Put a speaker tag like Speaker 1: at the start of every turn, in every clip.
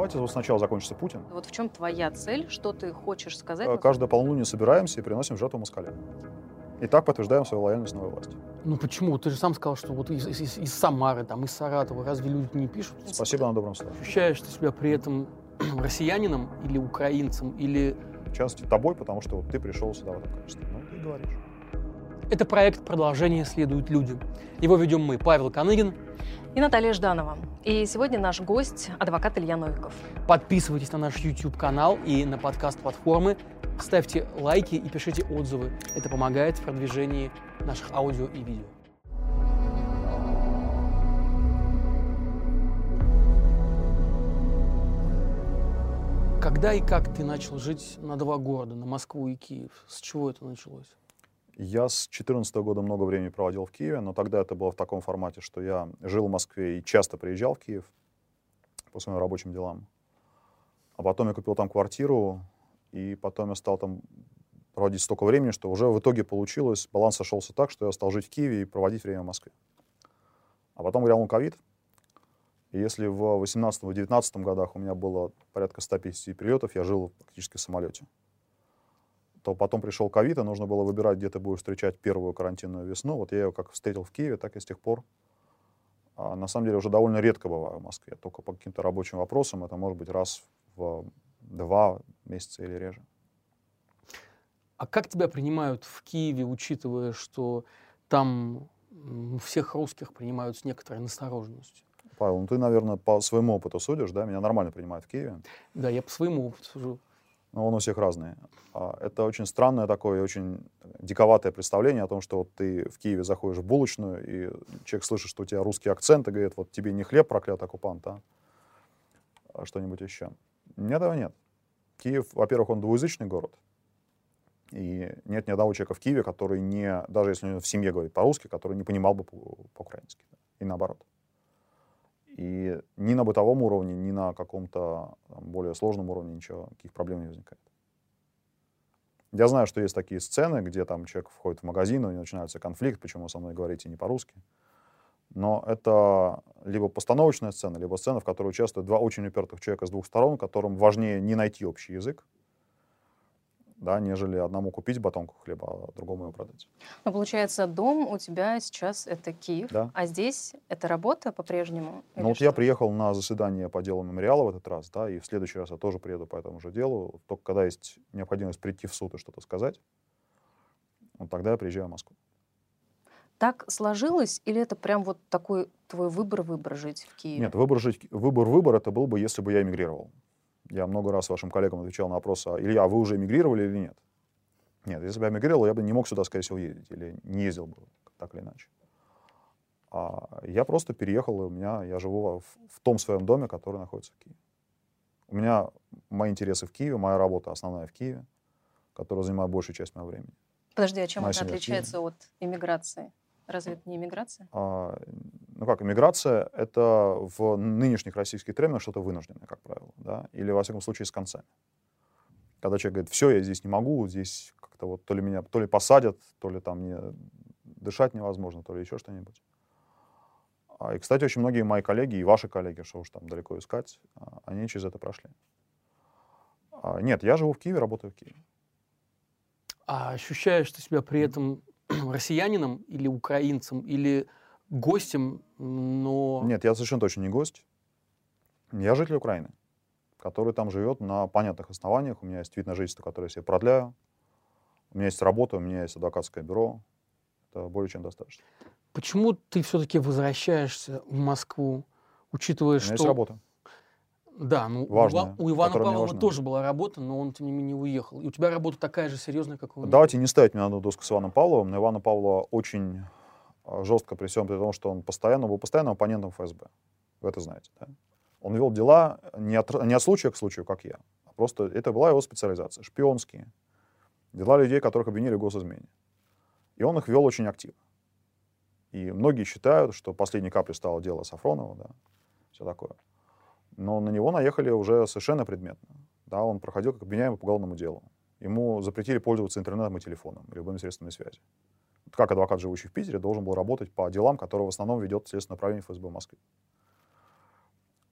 Speaker 1: Давайте вот сначала закончится Путин.
Speaker 2: Вот в чем твоя цель? Что ты хочешь сказать?
Speaker 1: Э, Каждое полнолуние собираемся и приносим жертву москаля. И так подтверждаем свою лояльность новой власти.
Speaker 3: Ну почему? Ты же сам сказал, что вот из, из- из Самары, там, из Саратова, разве люди не пишут?
Speaker 1: Спасибо на добром слове.
Speaker 3: Ощущаешь ты себя при этом россиянином или украинцем, или...
Speaker 1: В частности, тобой, потому что вот ты пришел сюда в этом качестве. Ну, ты говоришь.
Speaker 3: Это проект «Продолжение следуют люди». Его ведем мы, Павел Коныгин.
Speaker 2: И Наталья Жданова. И сегодня наш гость – адвокат Илья Новиков.
Speaker 3: Подписывайтесь на наш YouTube-канал и на подкаст-платформы. Ставьте лайки и пишите отзывы. Это помогает в продвижении наших аудио и видео. Когда и как ты начал жить на два города, на Москву и Киев? С чего это началось?
Speaker 1: Я с 2014 года много времени проводил в Киеве, но тогда это было в таком формате, что я жил в Москве и часто приезжал в Киев по своим рабочим делам. А потом я купил там квартиру, и потом я стал там проводить столько времени, что уже в итоге получилось, баланс сошелся так, что я стал жить в Киеве и проводить время в Москве. А потом грянул ковид, и если в 18-19 годах у меня было порядка 150 перелетов, я жил практически в самолете, то потом пришел ковид, и нужно было выбирать, где ты будешь встречать первую карантинную весну. Вот я ее как встретил в Киеве, так и с тех пор. А на самом деле уже довольно редко бываю в Москве, только по каким-то рабочим вопросам. Это может быть раз в два месяца или реже.
Speaker 3: А как тебя принимают в Киеве, учитывая, что там всех русских принимают с некоторой настороженностью?
Speaker 1: Павел, ну ты, наверное, по своему опыту судишь, да? Меня нормально принимают в Киеве,
Speaker 3: Да, я по своему опыту сужу.
Speaker 1: Но он у всех разный. А Это очень странное такое, очень диковатое представление о том, что вот ты в Киеве заходишь в булочную, и человек слышит, что у тебя русский акцент, и говорит, вот тебе не хлеб, проклятый оккупант, а, а что-нибудь еще. Нет, этого нет. Киев, во-первых, он двуязычный город, и нет ни одного человека в Киеве, который не, даже если он в семье говорит по-русски, который не понимал бы по- по-украински, и наоборот. И ни на бытовом уровне, ни на каком-то более сложном уровне ничего, никаких проблем не возникает. Я знаю, что есть такие сцены, где там человек входит в магазин, и начинается конфликт, почему со мной говорите не по-русски. Но это либо постановочная сцена, либо сцена, в которой участвуют два очень упертых человека с двух сторон, которым важнее не найти общий язык, да, нежели одному купить батонку хлеба, а другому его продать.
Speaker 2: Ну, получается, дом у тебя сейчас – это Киев,
Speaker 1: Да.
Speaker 2: а здесь это работа по-прежнему?
Speaker 1: Ну вот я
Speaker 2: что?
Speaker 1: приехал на заседание по делу мемориала в этот раз, да, и в следующий раз я тоже приеду по этому же делу. Только когда есть необходимость прийти в суд и что-то сказать, вот тогда я приезжаю в Москву.
Speaker 2: Так сложилось или это прям вот такой твой выбор-выбор жить в Киеве?
Speaker 1: Нет, выбор, жить, выбор-выбор это был бы, если бы я эмигрировал. Я много раз вашим коллегам отвечал на вопрос, а, Илья, а вы уже эмигрировали или нет? Нет, если бы я эмигрировал, я бы не мог сюда, скорее всего, ездить, или не ездил бы, так или иначе. А я просто переехал, и у меня, я живу в, в том своем доме, который находится в Киеве. У меня мои интересы в Киеве, моя работа основная в Киеве, которая занимает большую часть моего времени.
Speaker 2: Подожди, а чем
Speaker 1: Моя
Speaker 2: это отличается от иммиграции? Разве это не иммиграция?
Speaker 1: А, ну как, иммиграция — это в нынешних российских терминах что-то вынужденное, как правило, да, или, во всяком случае, с концами. Когда человек говорит, все, я здесь не могу, здесь как-то вот то ли меня, то ли посадят, то ли там мне дышать невозможно, то ли еще что-нибудь. А, и, кстати, очень многие мои коллеги, и ваши коллеги, что уж там далеко искать, а, они через это прошли. А, нет, я живу в Киеве, работаю в Киеве.
Speaker 3: А ощущаешь ты себя при этом россиянином или украинцем, или гостем, но...
Speaker 1: Нет, я совершенно точно не гость. Я житель Украины, который там живет на понятных основаниях. У меня есть вид на жительство, которое я себе продляю. У меня есть работа, у меня есть адвокатское бюро. Это более чем достаточно.
Speaker 3: Почему ты все-таки возвращаешься в Москву, учитывая,
Speaker 1: У меня
Speaker 3: что...
Speaker 1: есть работа.
Speaker 3: Да, ну, у
Speaker 1: Важная,
Speaker 3: Ива- у Ивана Павлова тоже была работа, но он, тем не менее, уехал. И у тебя работа такая же серьезная, как у него.
Speaker 1: Давайте не ставить меня на доску с Иваном Павловым. Но Ивана Павлова очень жестко при всем при том, что он постоянно был постоянным оппонентом ФСБ. Вы это знаете, да? Он вел дела не от, не от случая к случаю, как я, а просто это была его специализация. Шпионские. Дела людей, которых обвинили в госизмене. И он их вел очень активно. И многие считают, что последней каплей стало дело Сафронова, да, все такое. Но на него наехали уже совершенно предметно. Да, он проходил как обвиняемый по уголовному делу. Ему запретили пользоваться интернетом и телефоном, любыми средствами связи. Как адвокат, живущий в Питере, должен был работать по делам, которые в основном ведет Следственное управление ФСБ в Москве.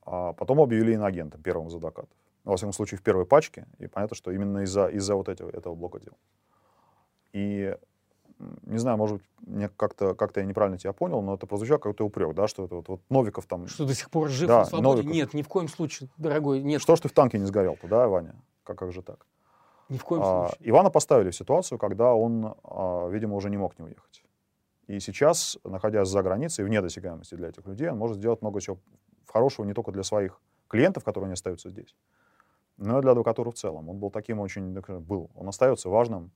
Speaker 1: А потом объявили иноагентом первым из адвокатов. Ну, во всяком случае, в первой пачке. И понятно, что именно из-за из вот этого, этого блока дел. И не знаю, может быть, мне как-то как я неправильно тебя понял, но это прозвучало как-то упрек, да, что это вот, вот Новиков там...
Speaker 3: Что до сих пор жив
Speaker 1: Да,
Speaker 3: на свободе?
Speaker 1: Новиков.
Speaker 3: Нет, ни в коем случае, дорогой, нет,
Speaker 1: Что ж ты в танке не сгорел-то, да, Ваня? Как, как же так?
Speaker 3: Ни в коем
Speaker 1: А,
Speaker 3: случае.
Speaker 1: Ивана поставили в ситуацию, когда он, а, видимо, уже не мог не уехать. И сейчас, находясь за границей, вне досягаемости для этих людей, он может сделать много чего хорошего не только для своих клиентов, которые не остаются здесь, но и для адвокатуры в целом. Он был таким очень, был, он остается важным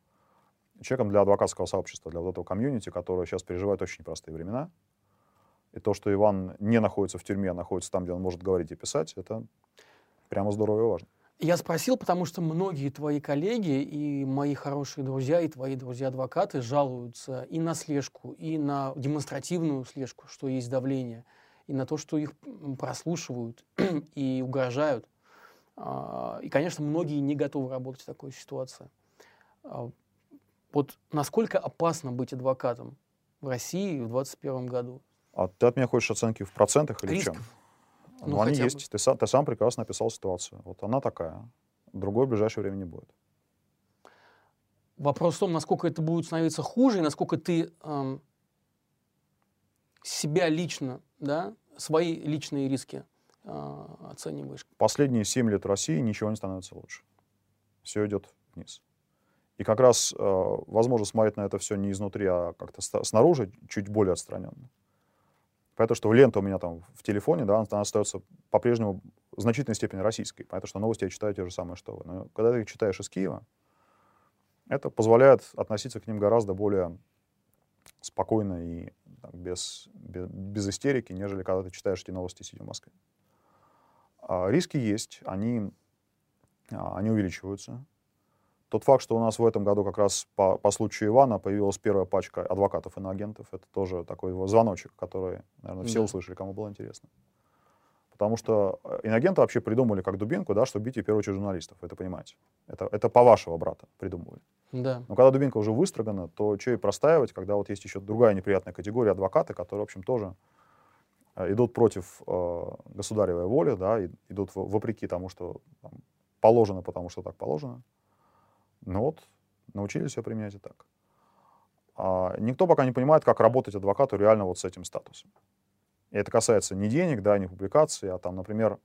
Speaker 1: человеком для адвокатского сообщества, для вот этого комьюнити, которое сейчас переживает очень непростые времена. И то, что Иван не находится в тюрьме, а находится там, где он может говорить и писать, это прямо здорово и важно.
Speaker 3: Я спросил, потому что многие твои коллеги и мои хорошие друзья, и твои друзья-адвокаты жалуются и на слежку, и на демонстративную слежку, что есть давление, и на то, что их прослушивают и угрожают. А, И, конечно, многие не готовы работать в такой ситуации. А, Вот насколько опасно быть адвокатом в России в 2021 году?
Speaker 1: А ты от меня хочешь оценки в процентах или в чем? Ну, они
Speaker 3: бы.
Speaker 1: есть. Ты сам, ты сам прекрасно описал ситуацию. Вот она такая. Другой в ближайшее время не будет.
Speaker 3: Вопрос в том, насколько это будет становиться хуже, и насколько ты эм, себя лично, да, свои личные риски э, оцениваешь.
Speaker 1: Последние 7 лет России ничего не становится лучше. Все идет вниз. И как раз э, возможно смотреть на это все не изнутри, а как-то снаружи, чуть более отстраненно. Понятно, что лента у меня там в телефоне, да, она остается по-прежнему в значительной степени российской. Понятно, что новости я читаю те же самые, что вы. Но когда ты их читаешь из Киева, это позволяет относиться к ним гораздо более спокойно и так, без, без, без истерики, нежели когда ты читаешь эти новости, сидя в Москве. А, риски есть, они, а, они увеличиваются. Тот факт, что у нас в этом году как раз по, по случаю Ивана появилась первая пачка адвокатов иноагентов, это тоже такой вот звоночек, который, наверное, все
Speaker 3: Да.
Speaker 1: услышали, кому было интересно. Потому что э, иноагенты вообще придумали как дубинку, да, чтобы бить в первую очередь журналистов, вы это понимаете. Это, это по вашего брата придумывали.
Speaker 3: Да.
Speaker 1: Но когда дубинка уже выстрогана, то что и простаивать, когда вот есть еще другая неприятная категория адвокаты, которые, в общем, тоже э, идут против э, государевой воли, да, и идут вопреки тому, что там, положено, потому что так положено. Ну вот, научились все применять и так. А никто пока не понимает, как работать адвокату реально вот с этим статусом. И это касается не денег, да, не публикаций, а там, например,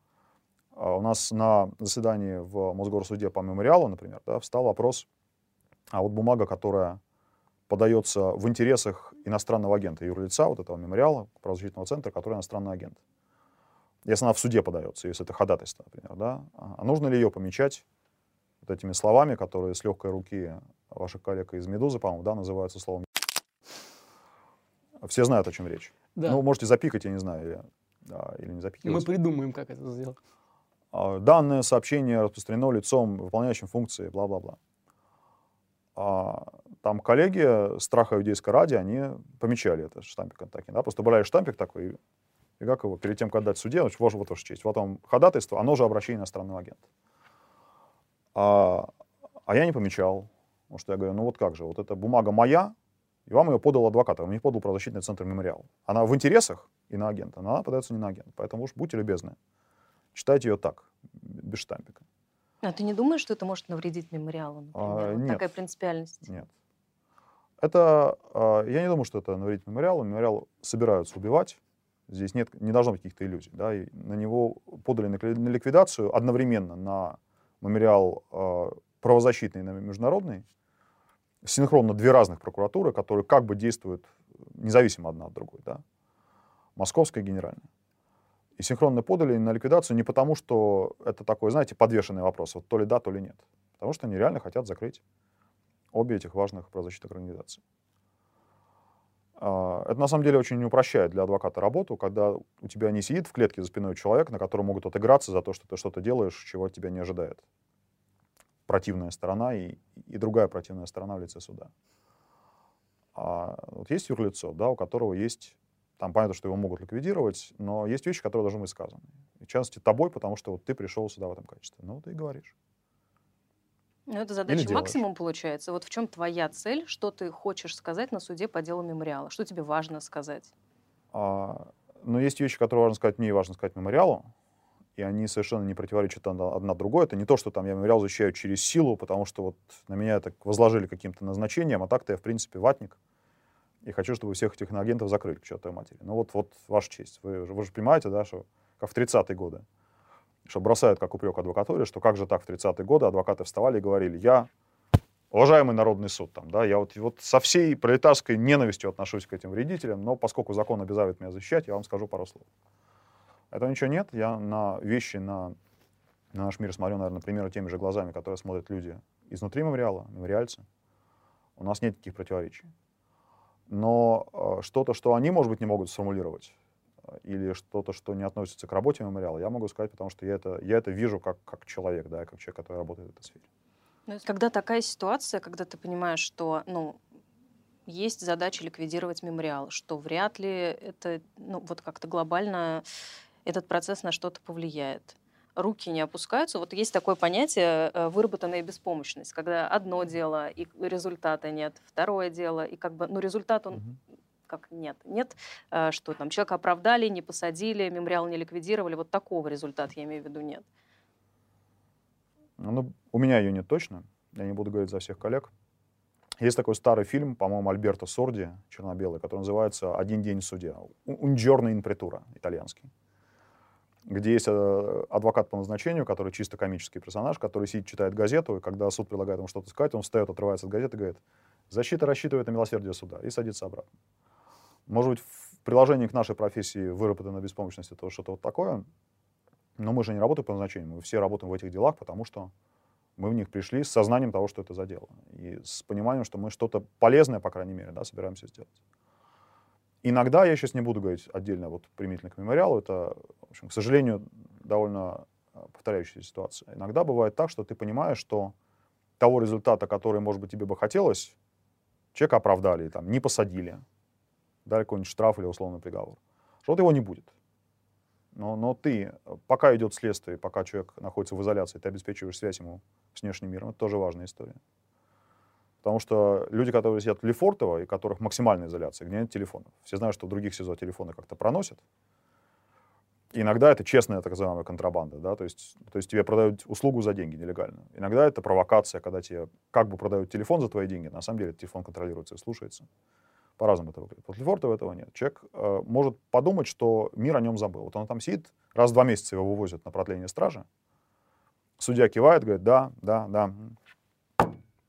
Speaker 1: а, у нас на заседании в Мосгорсуде по мемориалу, например, да, встал вопрос, а вот бумага, которая подается в интересах иностранного агента, юрлица, вот этого мемориала, правозащитного центра, который иностранный агент. Если она в суде подается, если это ходатайство, например, да, а нужно ли ее помечать вот этими словами, которые с легкой руки ваших коллег из «Медузы», по-моему, да, называются словом все знают, о чем речь.
Speaker 3: Да.
Speaker 1: Ну, можете запикать, я не знаю, или, да, или не запикивать.
Speaker 3: Мы придумаем, как это сделать.
Speaker 1: А, Данное сообщение распространено лицом, выполняющим функции, бла-бла-бла. А, Там коллеги страха иудейской ради, они помечали это штампиком таким, да, просто брали штампик такой, и, как его, перед тем, как отдать суде, вот, вот ваша честь, вот вам ходатайство, оно же обращение иностранного агента. А, а я не помечал, потому что я говорю, ну вот как же, вот эта бумага моя, и вам ее подал адвокат, а вам не подал правозащитный центр мемориал. Она в интересах иноагента, но она подается не на агента. Поэтому уж будьте любезны, читайте ее так, без штампика.
Speaker 2: А ты не думаешь, что это может навредить мемориалу, например?
Speaker 1: А,
Speaker 2: Вот
Speaker 1: нет.
Speaker 2: Такая принципиальность.
Speaker 1: Нет. Это, а, я не думаю, что это навредит мемориалу. Мемориал собираются убивать. Здесь нет, не должно быть каких-то иллюзий. Да? И на него подали на на ликвидацию одновременно на мемориал а, правозащитный на международный. Синхронно две разных прокуратуры, которые как бы действуют независимо одна от другой. Да? Московская и генеральная. И синхронно подали на ликвидацию не потому, что это такой, знаете, подвешенный вопрос, вот то ли да, то ли нет. Потому что они реально хотят закрыть обе этих важных правозащитных организаций. А, Это на самом деле очень упрощает для адвоката работу, когда у тебя не сидит в клетке за спиной человек, на котором могут отыграться за то, что ты что-то делаешь, чего от тебя не ожидает. Противная сторона и, и другая противная сторона в лице суда. А вот есть юрлицо, да, у которого есть, там понятно, что его могут ликвидировать, но есть вещи, которые должны быть сказаны. И в частности, тобой, потому что вот ты пришел сюда в этом качестве. Ну, ты и говоришь.
Speaker 2: Ну, это задача
Speaker 1: делаешь.
Speaker 2: максимум получается. Вот в чем твоя цель, что ты хочешь сказать на суде по делу мемориала? Что тебе важно сказать?
Speaker 1: А, но есть вещи, которые важно сказать мне и важно сказать мемориалу. и они совершенно не противоречат одна другой. Это не то, что там я мемориал защищаю через силу, потому что вот на меня это возложили каким-то назначением, а так-то я, в принципе, ватник. И хочу, чтобы всех этих агентов закрыли к чертовой матери. Ну вот, вот ваша честь. Вы, вы же понимаете, да, что как в 30-е годы, что бросают как упрек адвокатуре, что как же так в 30-е годы адвокаты вставали и говорили, я уважаемый народный суд, там, да, я вот, вот со всей пролетарской ненавистью отношусь к этим вредителям, но поскольку закон обязывает меня защищать, я вам скажу пару слов. Этого ничего нет. Я на вещи, на, на наш мир смотрю, наверное, примерно теми же глазами, которые смотрят люди изнутри мемориала, мемориальцы. У нас нет таких противоречий. Но э, что-то, что они, может быть, не могут сформулировать, или что-то, что не относится к работе мемориала, я могу сказать, потому что я это, я это вижу как, как человек, да, как человек, который работает в этой сфере.
Speaker 2: Ну, когда такая ситуация, когда ты понимаешь, что ну, есть задача ликвидировать мемориал, что вряд ли это ну, вот как-то глобально этот процесс на что-то повлияет. Руки не опускаются. Вот есть такое понятие э, выработанная беспомощность, когда одно дело и результата нет, второе дело и как бы, ну результат он угу. Как нет, нет, э, что там человека оправдали, не посадили, мемориал не ликвидировали, вот такого результата я имею в виду нет.
Speaker 1: Ну, у меня ее нет точно, я не буду говорить за всех коллег. Есть такой старый фильм, по-моему, Альберто Сорди, черно-белый, который называется «Один день в суде». «Унджорно инпретура» итальянский где есть э, адвокат по назначению, который чисто комический персонаж, который сидит, читает газету, и когда суд предлагает ему что-то сказать, он встает, отрывается от газеты и говорит, защита рассчитывает на милосердие суда, и садится обратно. Может быть, в приложении к нашей профессии выработана беспомощность, это что-то вот такое, но мы же не работаем по назначению, мы все работаем в этих делах, потому что мы в них пришли с сознанием того, что это за дело, и с пониманием, что мы что-то полезное, по крайней мере, да, собираемся сделать. Иногда, я сейчас не буду говорить отдельно вот применительно к мемориалу, это, в общем, к сожалению, довольно а, повторяющаяся ситуация. Иногда бывает так, что ты понимаешь, что того результата, который, может быть, тебе бы хотелось, человека оправдали, там, не посадили, дали какой-нибудь штраф или условный приговор, что вот его не будет. Но, но ты, пока идет следствие, пока человек находится в изоляции, ты обеспечиваешь связь ему с внешним миром, это тоже важная история. Потому что люди, которые сидят в Лефортово, и которых максимальная изоляция, где нет телефонов. Все знают, что в других СИЗО телефоны как-то проносят. Иногда это честная так называемая контрабанда, да, то есть, то есть тебе продают услугу за деньги нелегально. Иногда это провокация, когда тебе как бы продают телефон за твои деньги, на самом деле телефон контролируется и слушается. По-разному это выглядит. Вот Лефортово этого нет. Человек э, может подумать, что мир о нем забыл. Вот он там сидит, раз в два месяца его вывозят на продление стражи. Судья кивает, говорит, да, да, да,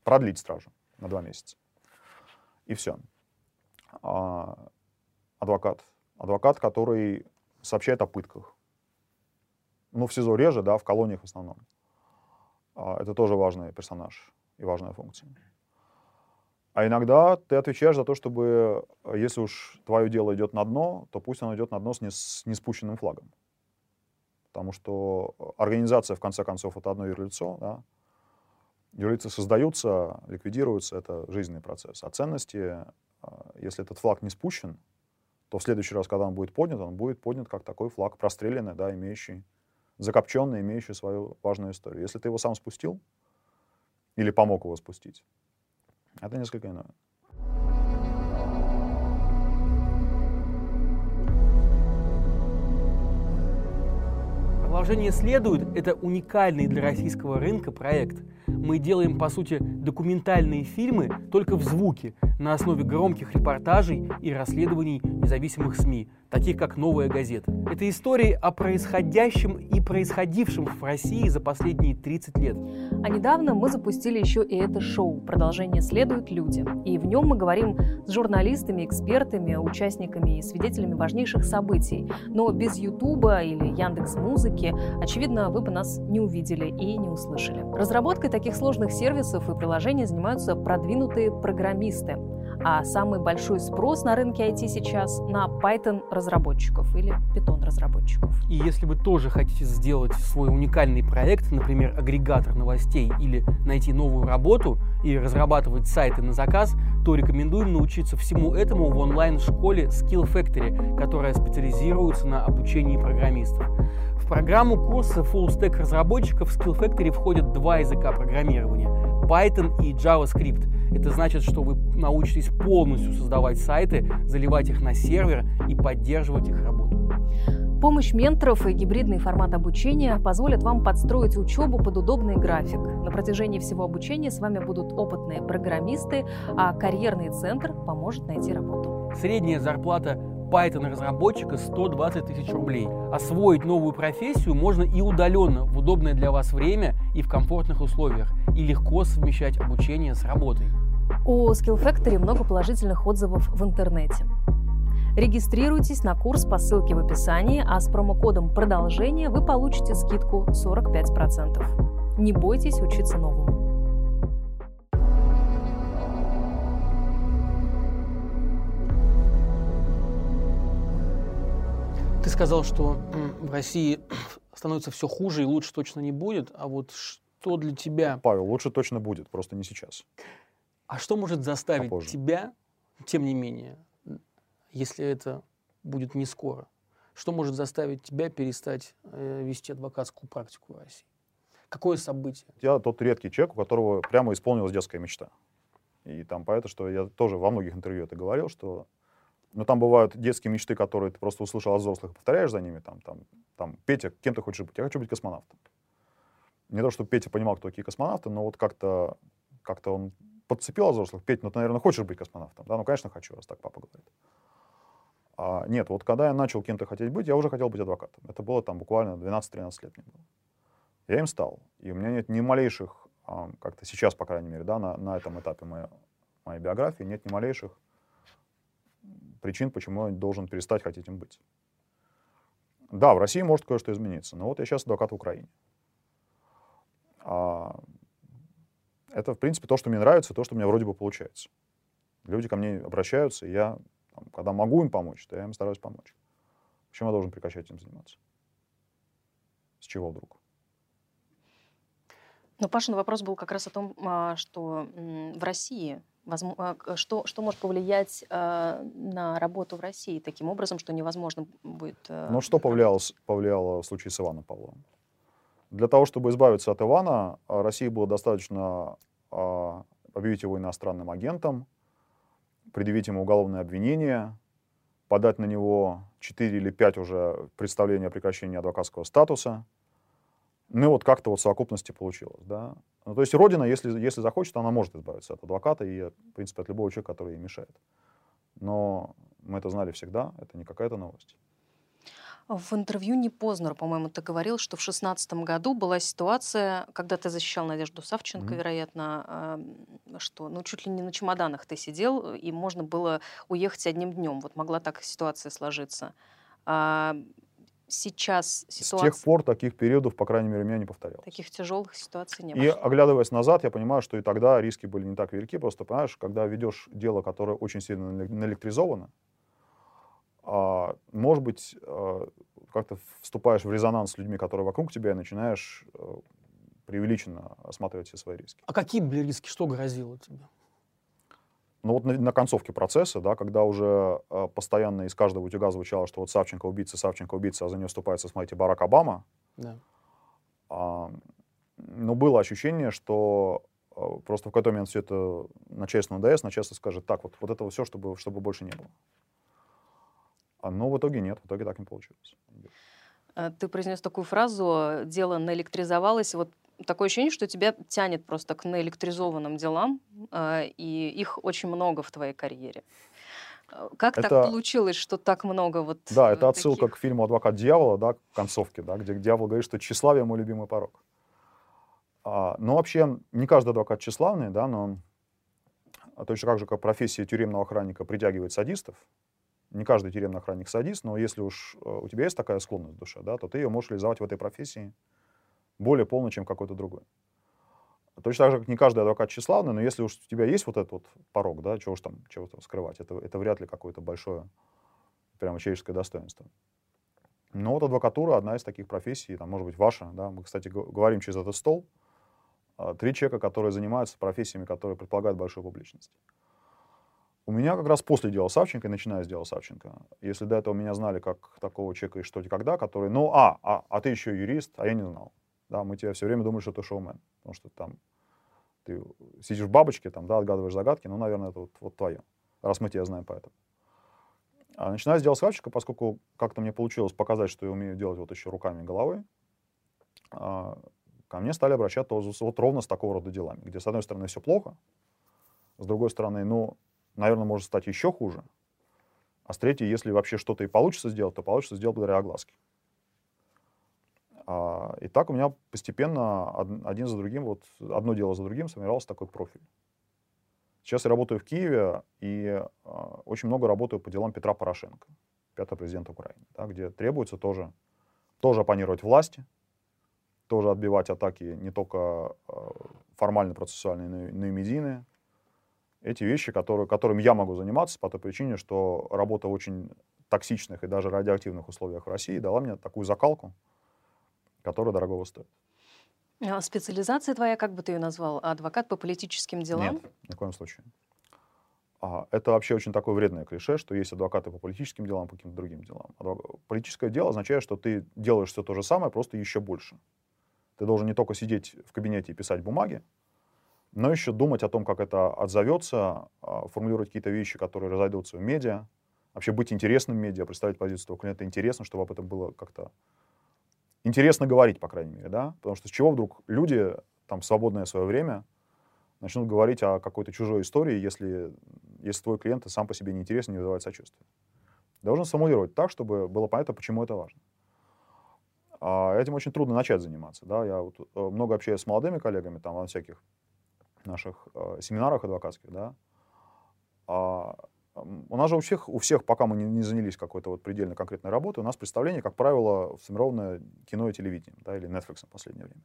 Speaker 1: продлить стражу на два месяца. И все. А, адвокат. Адвокат, который сообщает о пытках. Ну, в СИЗО реже, да, в колониях в основном. А, это тоже важный персонаж и важная функция. А иногда ты отвечаешь за то, чтобы, если уж твое дело идет на дно, то пусть оно идет на дно с, не, с неспущенным флагом. Потому что организация, в конце концов, это одно юрлицо, да, Юрлицы создаются, ликвидируются, это жизненный процесс. А ценности, а, если этот флаг не спущен, то в следующий раз, когда он будет поднят, он будет поднят как такой флаг простреленный, да, имеющий, закопченный, имеющий свою важную историю. Если ты его сам спустил или помог его спустить, это несколько иное.
Speaker 3: Продолжение следует. Это уникальный для российского рынка проект. Мы делаем, по сути, документальные фильмы только в звуке, на основе громких репортажей и расследований независимых СМИ таких как «Новая газета». Это истории о происходящем и происходившем в России за последние 30 лет.
Speaker 2: А недавно мы запустили еще и это шоу «Продолжение следует люди». И в нем мы говорим с журналистами, экспертами, участниками и свидетелями важнейших событий. Но без Ютуба или Яндекс Музыки, очевидно, вы бы нас не увидели и не услышали. Разработкой таких сложных сервисов и приложений занимаются продвинутые программисты а самый большой спрос на рынке IT сейчас на Python разработчиков или Python разработчиков.
Speaker 3: И если вы тоже хотите сделать свой уникальный проект, например, агрегатор новостей или найти новую работу и разрабатывать сайты на заказ, то рекомендуем научиться всему этому в онлайн-школе Skill Factory, которая специализируется на обучении программистов. В программу курса Full Stack разработчиков Skill Factory входят два языка программирования – Python и JavaScript – это значит, что вы научитесь полностью создавать сайты, заливать их на сервер и поддерживать их работу.
Speaker 2: Помощь менторов и гибридный формат обучения позволят вам подстроить учебу под удобный график. На протяжении всего обучения с вами будут опытные программисты, а карьерный центр поможет найти работу.
Speaker 3: Средняя зарплата Python-разработчика 120 тысяч рублей. Освоить новую профессию можно и удаленно, в удобное для вас время и в комфортных условиях, и легко совмещать обучение с работой.
Speaker 2: У Skill Factory много положительных отзывов в интернете. Регистрируйтесь на курс по ссылке в описании, а с промокодом «Продолжение» вы получите скидку 45%. Не бойтесь учиться новому.
Speaker 3: Ты сказал, что в России становится все хуже и лучше точно не будет, а вот что для тебя...
Speaker 1: Павел, лучше точно будет, просто не сейчас.
Speaker 3: А что может заставить Попозже. тебя, тем не менее, если это будет не скоро? Что может заставить тебя перестать э, вести адвокатскую практику в России? Какое событие?
Speaker 1: Я тот редкий человек, у которого прямо исполнилась детская мечта. И там поэтому, что я тоже во многих интервью это говорил, что ну, там бывают детские мечты, которые ты просто услышал от взрослых, повторяешь за ними. Там, там, там, Петя, кем ты хочешь быть? Я хочу быть космонавтом. Не то, что Петя понимал, кто такие космонавты, но вот как-то как он подцепил от взрослых. Петя, ну ты, наверное, хочешь быть космонавтом? Да, ну, конечно, хочу, раз так папа говорит. А, нет, вот когда я начал кем-то хотеть быть, я уже хотел быть адвокатом. Это было там буквально 12-13 лет мне было. Я им стал. И у меня нет ни малейших, а, как-то сейчас, по крайней мере, да, на, на этом этапе моей, моей биографии, нет ни малейших причин, почему я должен перестать хотеть им быть. Да, в России может кое-что измениться, но вот я сейчас адвокат в Украине. А, это, в принципе, то, что мне нравится, то, что у меня вроде бы получается. Люди ко мне обращаются, и я там, когда могу им помочь, то я им стараюсь помочь. Почему я должен прекращать этим заниматься? С чего вдруг?
Speaker 2: Но Пашин вопрос был как раз о том, а, что в России а, что, что может повлиять а, на работу в России таким образом, что невозможно будет...
Speaker 1: Ну, что повлияло, повлияло в случае с Иваном Павловым? Для того, чтобы избавиться от Ивана, России было достаточно объявить его иностранным агентом, предъявить ему уголовное обвинение, подать на него 4 или 5 уже представлений о прекращении адвокатского статуса. Ну вот как-то вот в совокупности получилось. Да? Ну, то есть Родина, если, если захочет, она может избавиться от адвоката и, в принципе, от любого человека, который ей мешает. Но мы это знали всегда, это не какая-то новость.
Speaker 2: В интервью не Познер, по-моему, ты говорил, что в шестнадцатом году была ситуация, когда ты защищал Надежду Савченко, mm-hmm. вероятно, что ну, чуть ли не на чемоданах ты сидел, и можно было уехать одним днем. Вот могла так ситуация сложиться. А сейчас
Speaker 1: ситуация... С тех пор таких периодов, по крайней мере, у меня не повторялось.
Speaker 2: Таких тяжелых ситуаций не было.
Speaker 1: И оглядываясь назад, я понимаю, что и тогда риски были не так велики. Просто, понимаешь, когда ведешь дело, которое очень сильно наэлектризовано, может быть, а, как-то вступаешь в резонанс с людьми, которые вокруг тебя, и начинаешь а, преувеличенно осматривать все свои риски.
Speaker 3: А какие были риски? Что грозило тебе?
Speaker 1: Ну вот на, на концовке процесса, да, когда уже э, постоянно из каждого утюга звучало, что вот Савченко убийца, Савченко убийца, а за нее вступается, смотрите, Барак Обама. Да. Э, но было ощущение, что э, просто в какой-то момент все это начальство НДС, начальство скажет, так, вот, вот этого все, чтобы, чтобы больше не было. А, но в итоге нет, в итоге так не получилось.
Speaker 2: Э, ты произнес такую фразу, дело наэлектризовалось. Вот такое ощущение, что тебя тянет просто к наэлектризованным делам, э, и их очень много в твоей карьере. Э, как это, так получилось, что так много вот
Speaker 1: Да, это таких... отсылка к фильму «Адвокат дьявола», да, к концовке, да, где дьявол говорит, что тщеславие — мой любимый порог. А, ну, вообще, не каждый адвокат тщеславный, да, но точно так же, как профессия тюремного охранника притягивает садистов, не каждый тюремный охранник садист, но если уж э, у тебя есть такая склонность в душе, да, то ты ее можешь реализовать в этой профессии более полно, чем какой-то другой. Точно так же, как не каждый адвокат тщеславный, но если уж у тебя есть вот этот вот порог, да, чего уж там, чего там скрывать, это, это вряд ли какое-то большое прямо человеческое достоинство. Но вот адвокатура одна из таких профессий, там, может быть, ваша, да, мы, кстати, говорим через этот стол, а, три человека, которые занимаются профессиями, которые предполагают большую публичность. У меня как раз после дела Савченко, и начиная с дела Савченко, если до этого меня знали как такого человека и что и когда, который, ну, а, а, а ты еще юрист, а я не знал. Да, мы тебе все время думали, что ты шоумен, потому что там ты сидишь в бабочке, там, да, отгадываешь загадки, ну, наверное, это вот, вот твое, раз мы тебя знаем поэтому. А начиная с дела сварщика, поскольку как-то мне получилось показать, что я умею делать вот еще руками и головой, а, ко мне стали обращаться вот ровно с такого рода делами, где, с одной стороны, все плохо, с другой стороны, ну, наверное, может стать еще хуже, а с третьей, если вообще что-то и получится сделать, то получится сделать благодаря огласке. А, и так у меня постепенно один за другим, вот одно дело за другим сформировался такой профиль. Сейчас я работаю в Киеве и а, очень много работаю по делам Петра Порошенко, пятого президента Украины, да, где требуется тоже, тоже оппонировать власти, тоже отбивать атаки не только а, формально процессуальные, но и, но и медийные. Эти вещи, которые, которыми я могу заниматься по той причине, что работа в очень токсичных и даже радиоактивных условиях в России дала мне такую закалку, которая дорогого стоит.
Speaker 2: А специализация твоя, как бы ты ее назвал? Адвокат по политическим делам?
Speaker 1: Нет, ни в коем случае. А, это вообще очень такое вредное клише, что есть адвокаты по политическим делам, по каким-то другим делам. Адвок... Политическое дело означает, что ты делаешь все то же самое, просто еще больше. Ты должен не только сидеть в кабинете и писать бумаги, но еще думать о том, как это отзовется, а, формулировать какие-то вещи, которые разойдутся в медиа, вообще быть интересным медиа, представить позицию твоего клиента интересно, чтобы об этом было как-то интересно говорить, по крайней мере, да, потому что с чего вдруг люди там в свободное свое время начнут говорить о какой-то чужой истории, если, если твой клиент сам по себе не интересен, не вызывает сочувствия. Должен сформулировать так, чтобы было понятно, почему это важно. А этим очень трудно начать заниматься. Да? Я вот э, много общаюсь с молодыми коллегами там, на всяких наших э, семинарах адвокатских. Да? А у нас же у всех, у всех пока мы не, не занялись какой-то вот предельно конкретной работой, у нас представление, как правило, сформированное кино и телевидением, да, или Netflix в последнее время.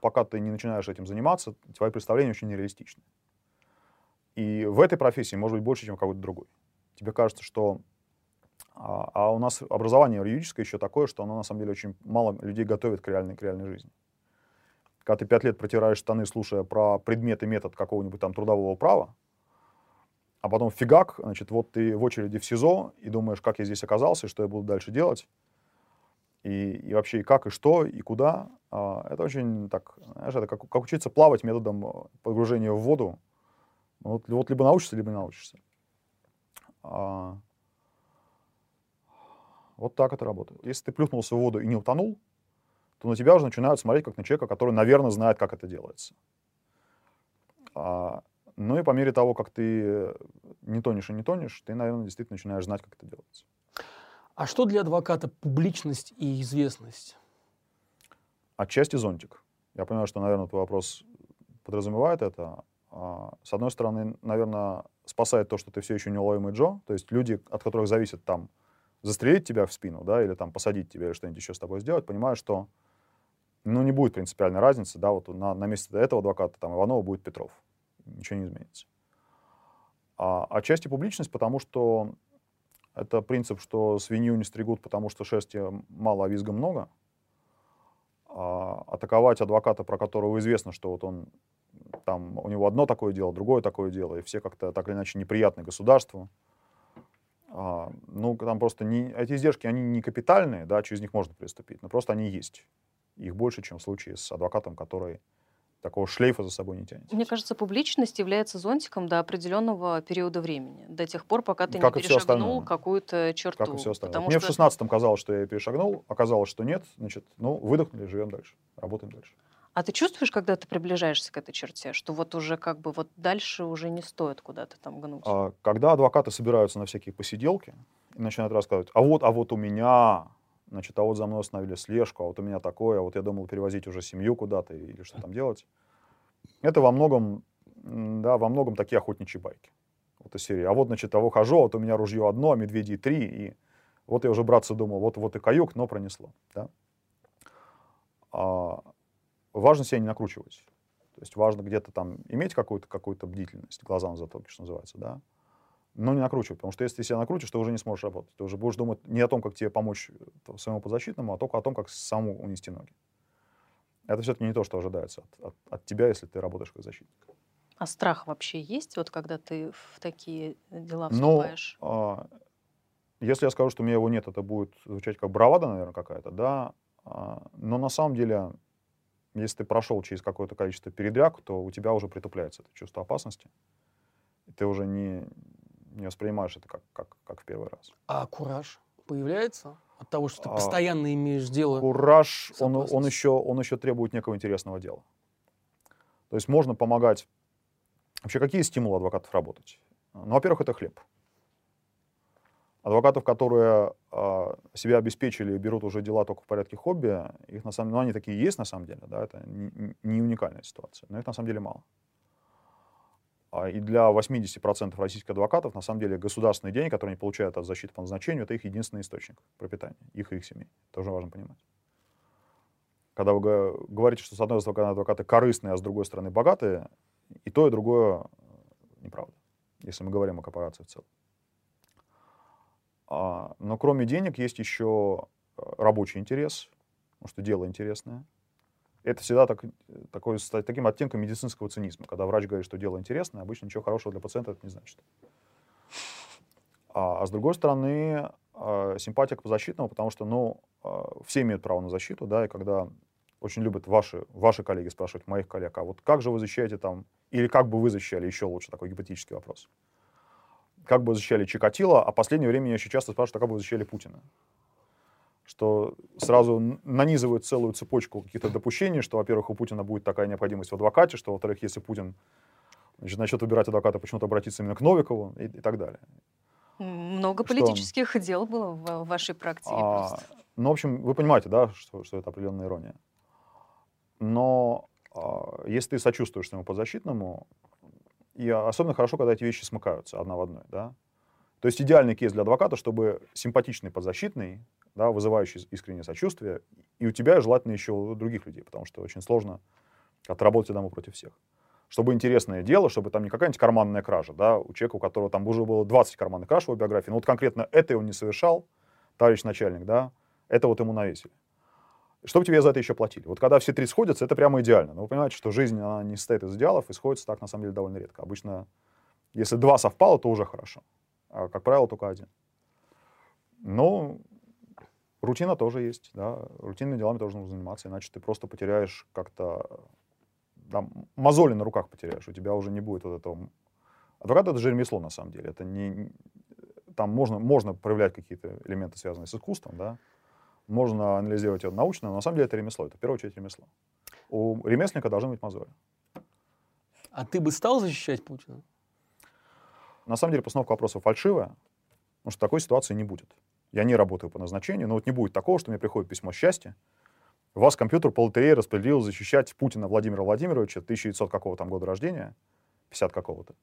Speaker 1: Пока ты не начинаешь этим заниматься, твои представления очень нереалистичны. И в этой профессии может быть больше, чем в какой-то другой. Тебе кажется, что... А, а у нас образование юридическое еще такое, что оно на самом деле очень мало людей готовит к реальной, к реальной жизни. Когда ты пять лет протираешь штаны, слушая про предмет и метод какого-нибудь там трудового права, а потом фигак, значит, вот ты в очереди в СИЗО и думаешь, как я здесь оказался, что я буду дальше делать, и, и вообще и как, и что, и куда. А, это очень так, знаешь, это как, как учиться плавать методом погружения в воду. Вот, вот либо научишься, либо не научишься. А, вот так это работает. Если ты плюхнулся в воду и не утонул, то на тебя уже начинают смотреть как на человека, который, наверное, знает, как это делается. А, ну и по мере того, как ты не тонешь и не тонешь, ты, наверное, действительно начинаешь знать, как это делается.
Speaker 3: А что для адвоката публичность и известность?
Speaker 1: Отчасти зонтик. Я понимаю, что, наверное, твой вопрос подразумевает это. А, с одной стороны, наверное, спасает то, что ты все еще неуловимый Джо, то есть люди, от которых зависит там застрелить тебя в спину, да, или там посадить тебя, или что-нибудь еще с тобой сделать, понимают, что ну, не будет принципиальной разницы, да, вот на, на месте этого адвоката там Иванова будет Петров ничего не изменится. А отчасти публичность, потому что это принцип, что свинью не стригут, потому что шерсти мало, а визга много. А атаковать адвоката, про которого известно, что вот он там у него одно такое дело, другое такое дело, и все как-то так или иначе неприятны государству. А, ну, там просто не, эти издержки, они не капитальные, да, через них можно приступить, но просто они есть. Их больше, чем в случае с адвокатом, который такого шлейфа за собой не тянет.
Speaker 2: Мне кажется, публичность является зонтиком до определенного периода времени, до тех пор, пока ты как не перешагнул какую-то черту.
Speaker 1: Как и все остальное. Мне что... в 16-м казалось, что я перешагнул, оказалось, что нет, значит, ну, выдохнули, живем дальше, работаем дальше.
Speaker 2: А ты чувствуешь, когда ты приближаешься к этой черте, что вот уже как бы вот дальше уже не стоит куда-то там гнуть?
Speaker 1: А, когда адвокаты собираются на всякие посиделки и начинают рассказывать, а вот, а вот у меня, значит, а вот за мной установили слежку, а вот у меня такое, а вот я думал перевозить уже семью куда-то или что там делать. Это во многом, да, во многом такие охотничьи байки. Вот из серии. А вот, значит, того хожу, а вот у меня ружье одно, а медведей три, и вот я уже, братцы, думал, вот, вот и каюк, но пронесло. Да? А, важно себя не накручивать. То есть важно где-то там иметь какую-то какую бдительность, глаза на затылке, что называется, да, но не накручивать, потому что если ты себя накрутишь, ты уже не сможешь работать. Ты уже будешь думать не о том, как тебе помочь своему подзащитному, а только о том, как самому унести ноги. Это все-таки не то, что ожидается от, от, от тебя, если ты работаешь как защитник.
Speaker 2: А страх вообще есть, вот когда ты в такие дела ну, вступаешь?
Speaker 1: Ну, а, если я скажу, что у меня его нет, это будет звучать как бравада, наверное, какая-то, да. А, но на самом деле, если ты прошел через какое-то количество передряг, то у тебя уже притупляется это чувство опасности. Ты уже не, не воспринимаешь это как, как, как в первый раз.
Speaker 3: А кураж появляется от того, что ты
Speaker 1: А,
Speaker 3: постоянно имеешь дело?
Speaker 1: Кураж, он, он, еще, он еще требует некого интересного дела. То есть можно помогать... Вообще, какие стимулы адвокатов работать? Ну, во-первых, это хлеб. Адвокатов, которые а, себя обеспечили и берут уже дела только в порядке хобби, их на самом ну, они такие есть на самом деле, да, это не, не уникальная ситуация, но их на самом деле мало. А, И для 80% российских адвокатов, на самом деле, государственные деньги, которые они получают от защиты по назначению, это их единственный источник пропитания, их и их семей. Тоже важно понимать. Когда вы говорите, что с одной стороны адвокаты корыстные, а с другой стороны богатые, и то, и другое э, неправда, если мы говорим о корпорации в целом. А, но кроме денег есть еще э, рабочий интерес, потому что дело интересное. Это всегда так, такой, с таким оттенком медицинского цинизма. Когда врач говорит, что дело интересное, обычно ничего хорошего для пациента это не значит. А, а с другой стороны, а, симпатия к подзащитному, потому что, ну, а, все имеют право на защиту, да, и когда очень любят ваши, ваши коллеги спрашивать моих коллег, а вот как же вы защищаете там, или как бы вы защищали, еще лучше такой гипотетический вопрос. Как бы защищали Чикатило, а в последнее время очень часто спрашивают, а как бы вы защищали Путина. Что сразу нанизывают целую цепочку каких-то допущений, что, во-первых, у Путина будет такая необходимость в адвокате, что, во-вторых, если Путин значит, начнет выбирать адвоката, почему-то обратиться именно к Новикову и, и так далее.
Speaker 2: Много
Speaker 1: Что?
Speaker 2: политических дел было в в вашей практике.
Speaker 1: А,
Speaker 2: просто.
Speaker 1: ну, в общем, вы понимаете, да, что, что это определенная ирония. Но а, если ты сочувствуешь своему подзащитному, и особенно хорошо, когда эти вещи смыкаются одна в одной, да. То есть идеальный кейс для адвоката, чтобы симпатичный подзащитный, да, вызывающий искреннее сочувствие, и у тебя, желательно еще у других людей, потому что очень сложно отработать одному против всех. Чтобы интересное дело, чтобы там не какая-нибудь карманная кража, да, у человека, у которого там уже было 20 карманных краж в его биографии, но вот конкретно это он не совершал, товарищ начальник, да, это вот ему навесили. Чтобы тебе за это еще платили. Вот когда все три сходятся, это прямо идеально. Но вы понимаете, что жизнь, она не состоит из идеалов, и сходится так, на самом деле, довольно редко. Обычно, если два совпало, то уже хорошо. А, как правило, только один. Но рутина тоже есть, да. Рутинными делами тоже нужно заниматься, иначе ты просто потеряешь как-то... Да, мозоли на руках потеряешь, у тебя уже не будет вот этого... Адвокат — это же ремесло, на самом деле. Это не... Там можно, можно проявлять какие-то элементы, связанные с искусством, да, можно анализировать это научно, но на самом деле это ремесло, это в первую очередь ремесло. У ремесленника должны быть мозоли.
Speaker 3: А ты бы стал защищать Путина?
Speaker 1: На самом деле постановка вопроса фальшивая, потому что такой ситуации не будет. Я не работаю по назначению, но вот не будет такого, что мне приходит письмо счастья, вас компьютер по лотерее распределил защищать Путина Владимира Владимировича, 1900 какого там года рождения, 50 какого-то,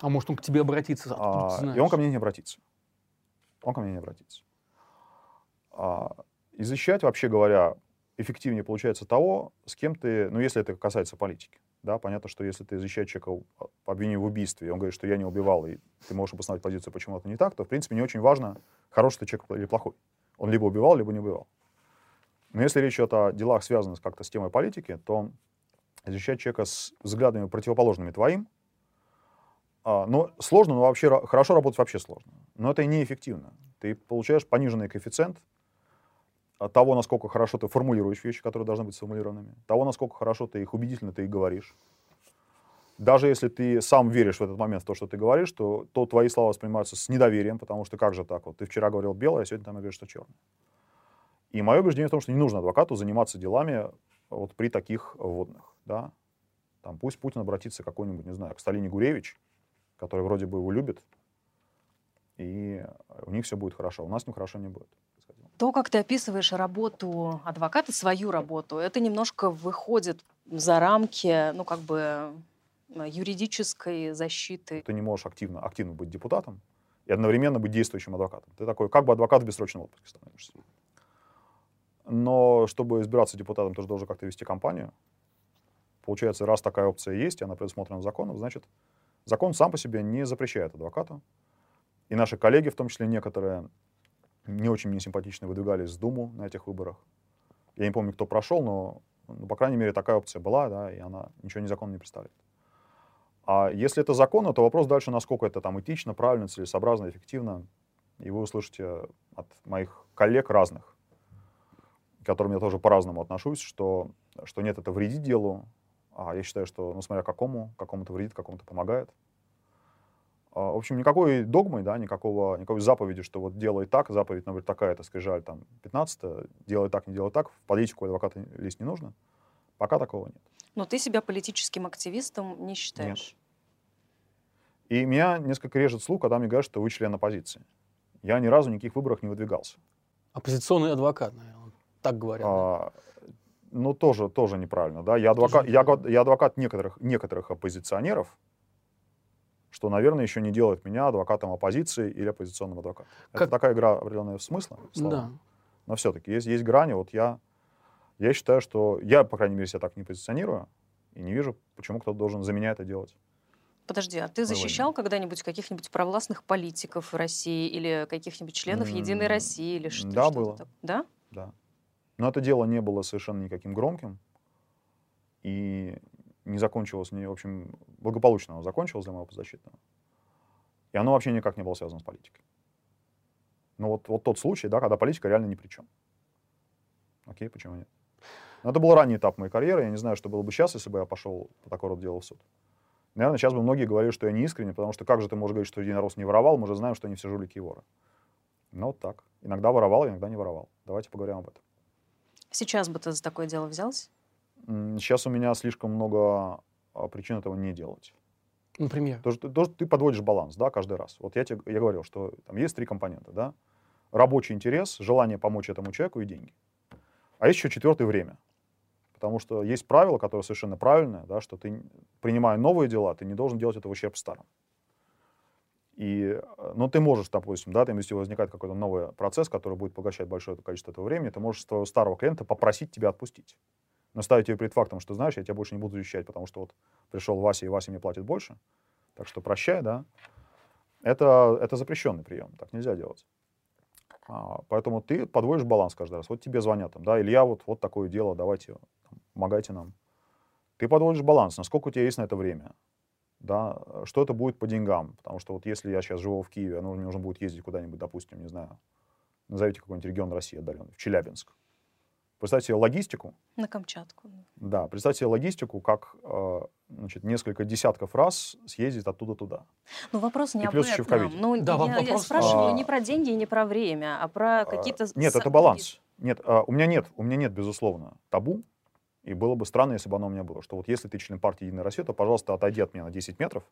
Speaker 3: А может, он к тебе обратится?
Speaker 1: А, и он ко мне не обратится. Он ко мне не обратится. А, и защищать, вообще говоря, эффективнее получается того, с кем ты, ну, если это касается политики, да, понятно, что если ты защищаешь человека у- по в убийстве, и он говорит, что я не убивал, и ты можешь обосновать позицию, почему это не так, то, в принципе, не очень важно, хороший ты человек или плохой. Он либо убивал, либо не убивал. Но если речь идет о делах, связанных как-то с темой политики, то защищать человека с взглядами противоположными твоим, а, ну, сложно, но вообще хорошо работать вообще сложно. Но это и неэффективно. Ты получаешь пониженный коэффициент того, насколько хорошо ты формулируешь вещи, которые должны быть сформулированными, того, насколько хорошо ты их убедительно ты их говоришь. Даже если ты сам веришь в этот момент в то, что ты говоришь, то, то твои слова воспринимаются с недоверием, потому что как же так? Вот ты вчера говорил белое, а сегодня там говоришь, что черное. И мое убеждение в том, что не нужно адвокату заниматься делами вот при таких вводных. Да? Там, пусть Путин обратится к какой-нибудь, не знаю, к Сталине Гуревич, который вроде бы его любит, и у них все будет хорошо. У нас с ним хорошо не будет.
Speaker 2: То, как ты описываешь работу адвоката, свою работу, это немножко выходит за рамки, ну, как бы юридической защиты.
Speaker 1: Ты не можешь активно, активно быть депутатом и одновременно быть действующим адвокатом. Ты такой, как бы адвокат в бессрочном отпуске становишься. Но чтобы избираться депутатом, ты же должен как-то вести кампанию. Получается, раз такая опция есть, и она предусмотрена законом, значит, закон сам по себе не запрещает адвокату. И наши коллеги, в том числе некоторые, не очень мне симпатично выдвигались в Думу на этих выборах. Я не помню, кто прошел, но, ну, по крайней мере, такая опция была, да, и она ничего незаконно не представляет. А если это законно, то вопрос дальше, насколько это там этично, правильно, целесообразно, эффективно. И вы услышите от моих коллег разных, к которым я тоже по-разному отношусь, что, что нет, это вредит делу, а я считаю, что, ну, смотря какому, какому-то вредит, какому-то помогает. А, в общем, никакой догмы, да, никакого, никакой заповеди, что вот делай так, заповедь, например, такая-то, скрижаль, там, 15 делай так, не делай так, в политику адвоката лезть не нужно. Пока такого нет.
Speaker 2: Но ты себя политическим активистом не считаешь?
Speaker 1: Нет. И меня несколько режет слух, когда мне говорят, что вы член оппозиции. Я ни разу никаких выборах не выдвигался.
Speaker 3: Оппозиционный адвокат, наверное, так говорят. А,
Speaker 1: да? Ну, тоже, тоже неправильно, да. Я адвокат, я, я адвокат некоторых, некоторых оппозиционеров, что, наверное, еще не делает меня адвокатом оппозиции или оппозиционным адвокатом. Как... Это такая игра определенная смысла. Да. Но все-таки есть, есть грани. Вот я, я считаю, что я, по крайней мере, себя так не позиционирую и не вижу, почему кто-то должен за меня это делать.
Speaker 2: Подожди, а ты защищал когда-нибудь каких-нибудь провластных политиков в России или каких-нибудь членов. Единой России или что?
Speaker 1: Да, было.
Speaker 2: Так? Да?
Speaker 1: Да. Но это дело не было совершенно никаким громким. И не закончилось, не, в общем, благополучно оно закончилось для моего подзащитного. И оно вообще никак не было связано с политикой. Ну вот, вот тот случай, да, когда политика реально ни при чем. Окей, почему нет? Но это был ранний этап моей карьеры. Я не знаю, что было бы сейчас, если бы я пошел по такого рода делу в суд. Наверное, сейчас бы многие говорили, что я не искренне, потому что как же ты можешь говорить, что единорос не воровал, мы же знаем, что они все жулики и воры. Ну вот так. Иногда воровал, иногда не воровал. Давайте поговорим об этом.
Speaker 2: Сейчас бы ты за такое дело взялся?
Speaker 1: Сейчас у меня слишком много а, причин этого не делать.
Speaker 3: Например?
Speaker 1: То, что, то, что ты подводишь баланс, да, каждый раз. Вот я тебе я говорил, что там есть три компонента, да. Рабочий интерес, желание помочь этому человеку и деньги. А есть еще четвертое время. Потому что есть правило, которое совершенно правильное, да, что ты, принимая новые дела, ты не должен делать это в ущерб старым. И, э, ну, ты можешь, допустим, да, там, если возникает какой-то новый процесс, который будет поглощать большое количество этого времени, ты можешь своего старого клиента попросить тебя отпустить но ставить ее перед фактом, что, знаешь, я тебя больше не буду защищать, потому что вот пришел Вася, и Вася мне платит больше, так что прощай, да, это, это запрещенный прием, так нельзя делать. А, поэтому ты подводишь баланс каждый раз. Вот тебе звонят там, да, Илья, вот, вот такое дело, давайте, там, помогайте нам. Ты подводишь баланс, насколько у тебя есть на это время, да, что это будет по деньгам, потому что вот если я сейчас живу в Киеве, ну, мне нужно будет ездить куда-нибудь, допустим, не знаю, назовите какой-нибудь регион России отдаленный, в Челябинск, Представьте себе логистику.
Speaker 2: На Камчатку.
Speaker 1: Да, представьте себе логистику, как э, значит, несколько десятков раз съездить оттуда туда.
Speaker 2: Ну, вопрос не и об этом. Ну, да, я, вопрос... я спрашиваю а... не про деньги и не про время, а про а... какие-то...
Speaker 1: Нет, это баланс. Нет, а, у меня нет, у меня нет, безусловно, табу. И было бы странно, если бы оно у меня было. Что вот если ты член партии «Единая Россия», то, пожалуйста, отойди от меня на 10 метров,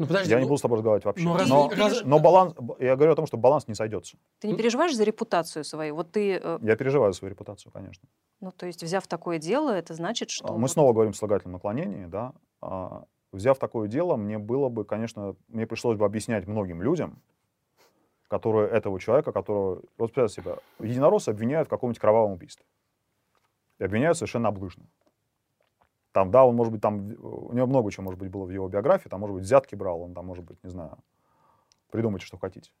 Speaker 1: ну, подожди, я ну, не буду с тобой разговаривать вообще. Ну, но, раз... но баланс, я говорю о том, что баланс не сойдется.
Speaker 2: Ты не переживаешь за репутацию свою? Вот ты...
Speaker 1: Э... Я переживаю за свою репутацию, конечно.
Speaker 2: Ну, то есть, взяв такое дело, это значит, что...
Speaker 1: Мы вот... снова говорим о слагательном наклонении, да. А, взяв такое дело, мне было бы, конечно, мне пришлось бы объяснять многим людям, которые этого человека, которого... Вот представьте себе, единороссы обвиняют в каком-нибудь кровавом убийстве. И обвиняют совершенно облыжно. Там, да, он, может быть, там, у него много чего, может быть, было в его биографии, там, может быть, взятки брал, он там, может быть, не знаю, придумайте, что хотите.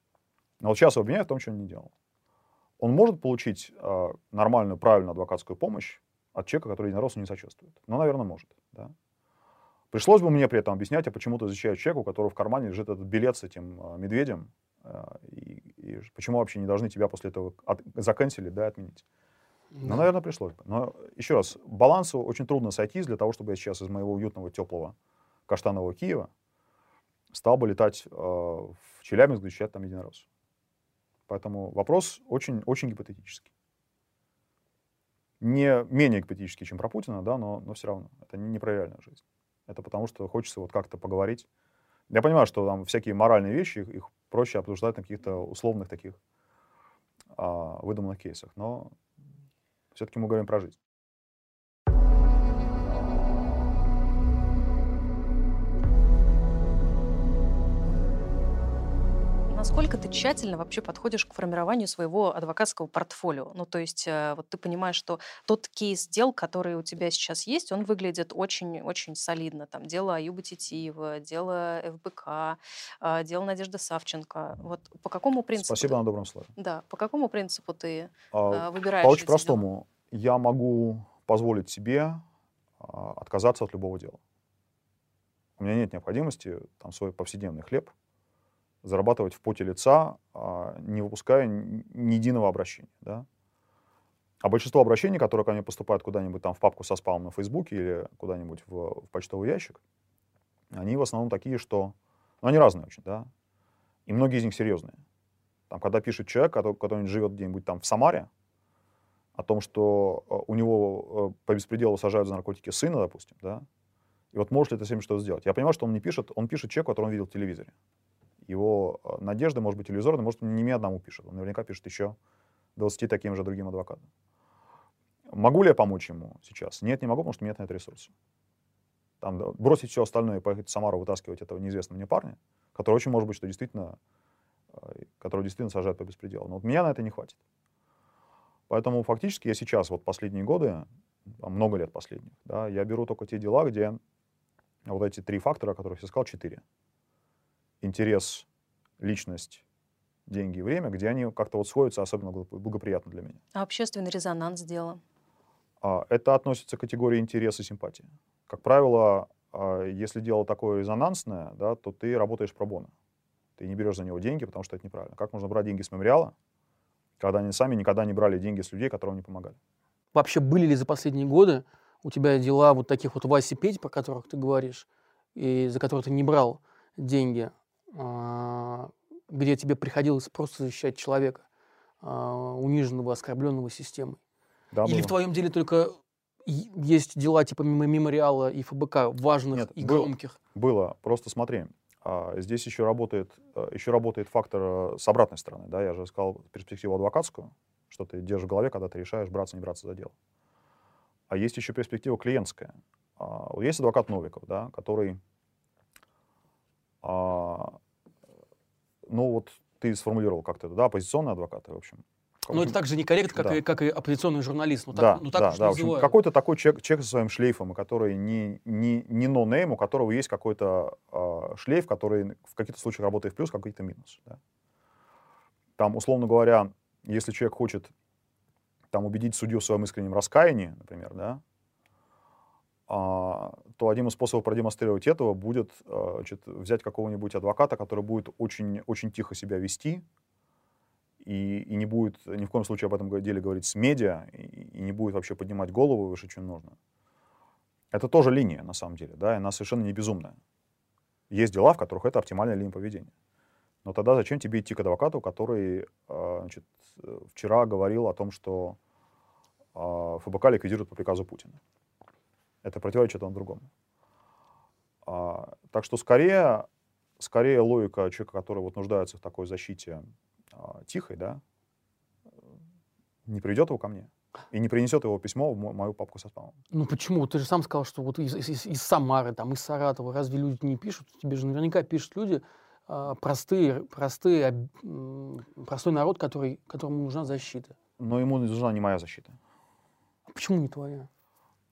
Speaker 1: Но вот сейчас его обвиняют в том, что он не делал. Он может получить э, нормальную, правильную адвокатскую помощь от человека, который единороссу не сочувствует. Ну, наверное, может, да. Пришлось бы мне при этом объяснять, а почему ты защищаешь человека, у которого в кармане лежит этот билет с этим э, медведем, э, и, и почему вообще не должны тебя после этого от, заканчивать, да, отменить. Ну, наверное, пришлось бы. Но еще раз, балансу очень трудно сойтись для того, чтобы я сейчас из моего уютного, теплого каштанового Киева стал бы летать э, в Челябинск, защищать там единорос. Поэтому вопрос очень, очень гипотетический. Не менее гипотетический, чем про Путина, да, но, но все равно. Это не, не про реальную жизнь. Это потому, что хочется вот как-то поговорить. Я понимаю, что там всякие моральные вещи, их, их проще обсуждать на каких-то условных таких а, выдуманных кейсах. Но все-таки мы говорим про жизнь.
Speaker 2: Насколько ты тщательно вообще подходишь к формированию своего адвокатского портфолио? Ну, то есть, э, вот ты понимаешь, что тот кейс дел, который у тебя сейчас есть, он выглядит очень-очень солидно. Там дело Аюба Титиева, дело ФБК, э, дело Надежды Савченко. Вот по какому принципу?
Speaker 1: Спасибо ты, на добром слове.
Speaker 2: Да, по какому принципу ты а, выбираешь?
Speaker 1: По очень простому. Дела? Я могу позволить себе а, отказаться от любого дела. У меня нет необходимости там свой повседневный хлеб зарабатывать в поте лица, а, не выпуская ни единого обращения. Да? А большинство обращений, которые ко мне поступают куда-нибудь там в папку со спамом на Фейсбуке или куда-нибудь в, в почтовый ящик, они в основном такие, что Но они разные очень, да. И многие из них серьезные. Там, когда пишет человек, который, который живет где-нибудь там в Самаре, о том, что э, у него э, по беспределу сажают за наркотики сына, допустим, да, и вот может ли это этим что-то сделать. Я понимаю, что он не пишет, он пишет человеку, который он видел в телевизоре. Его э, надежды, может быть, иллюзорны, может, не мне одному пишет. Он наверняка пишет еще 20 таким же другим адвокатам. Могу ли я помочь ему сейчас? Нет, не могу, потому что нет на это ресурса. Там, бросить все остальное и поехать в Самару вытаскивать этого неизвестного мне парня, который очень может быть, что действительно, который действительно сажает по беспределу. Но вот меня на это не хватит. Поэтому фактически я сейчас, вот последние годы, много лет последних, да, я беру только те дела, где вот эти три фактора, о которых я сказал, четыре. Интерес, личность, деньги и время, где они как-то вот сходятся особенно благоприятно для меня.
Speaker 2: А общественный резонанс дела?
Speaker 1: Это относится к категории интереса и симпатии. Как правило, а, если дело такое резонансное, да, то ты работаешь пробона. Ты не берешь за него деньги, потому что это неправильно. Как можно брать деньги с мемориала, когда они сами никогда не брали деньги с людей, которым не помогали.
Speaker 3: Вообще были ли за последние годы у тебя дела вот таких вот Васи Петь, про которых ты говоришь, и за которые ты не брал деньги, где тебе приходилось просто защищать человека, а, униженного, оскорбленного системой? Да, Или было. в твоем деле только есть дела типа мемориала и ФБК важных Нет, и было, громких?
Speaker 1: Было. Просто смотри, а, здесь еще работает, еще работает фактор с обратной стороны. Да? Я же сказал перспективу адвокатскую, что ты держишь в голове, когда ты решаешь браться, не браться за дело. А есть еще перспектива клиентская. А, есть адвокат Новиков, да, который, а, ну вот ты сформулировал как-то это, да, оппозиционные адвокаты, в общем,
Speaker 3: ну, это также некорректно, как, да. и, как и оппозиционный журналист.
Speaker 1: Ну, так, да, ну, так да, да. В общем, какой-то такой человек, человек со своим шлейфом, который не, не, не no-name, у которого есть какой-то э, шлейф, который в каких-то случаях работает в плюс, в каких-то минус. Да. Там, условно говоря, если человек хочет там, убедить судью в своем искреннем раскаянии, например, да, то один из способов продемонстрировать этого будет а, значит, взять какого-нибудь адвоката, который будет очень, очень тихо себя вести, и, и не будет ни в коем случае об этом деле говорить с медиа, и, и не будет вообще поднимать голову выше, чем нужно. Это тоже линия, на самом деле, да, и она совершенно не безумная. Есть дела, в которых это оптимальная линия поведения. Но тогда зачем тебе идти к адвокату, который а, значит, вчера говорил о том, что а, ФБК ликвидирует по приказу Путина? Это противоречит одному другому. А, так что скорее, скорее логика человека, который вот нуждается в такой защите а, тихой, да, не приведет его ко мне и не принесет его письмо в мою папку со спамом.
Speaker 3: Ну почему? Ты же сам сказал, что вот из, из, из Самары, там, из Саратова, разве люди не пишут? Тебе же наверняка пишут люди, э, простые, простые, э, простой народ, который, которому нужна защита.
Speaker 1: Но ему нужна не моя защита.
Speaker 3: А почему не твоя?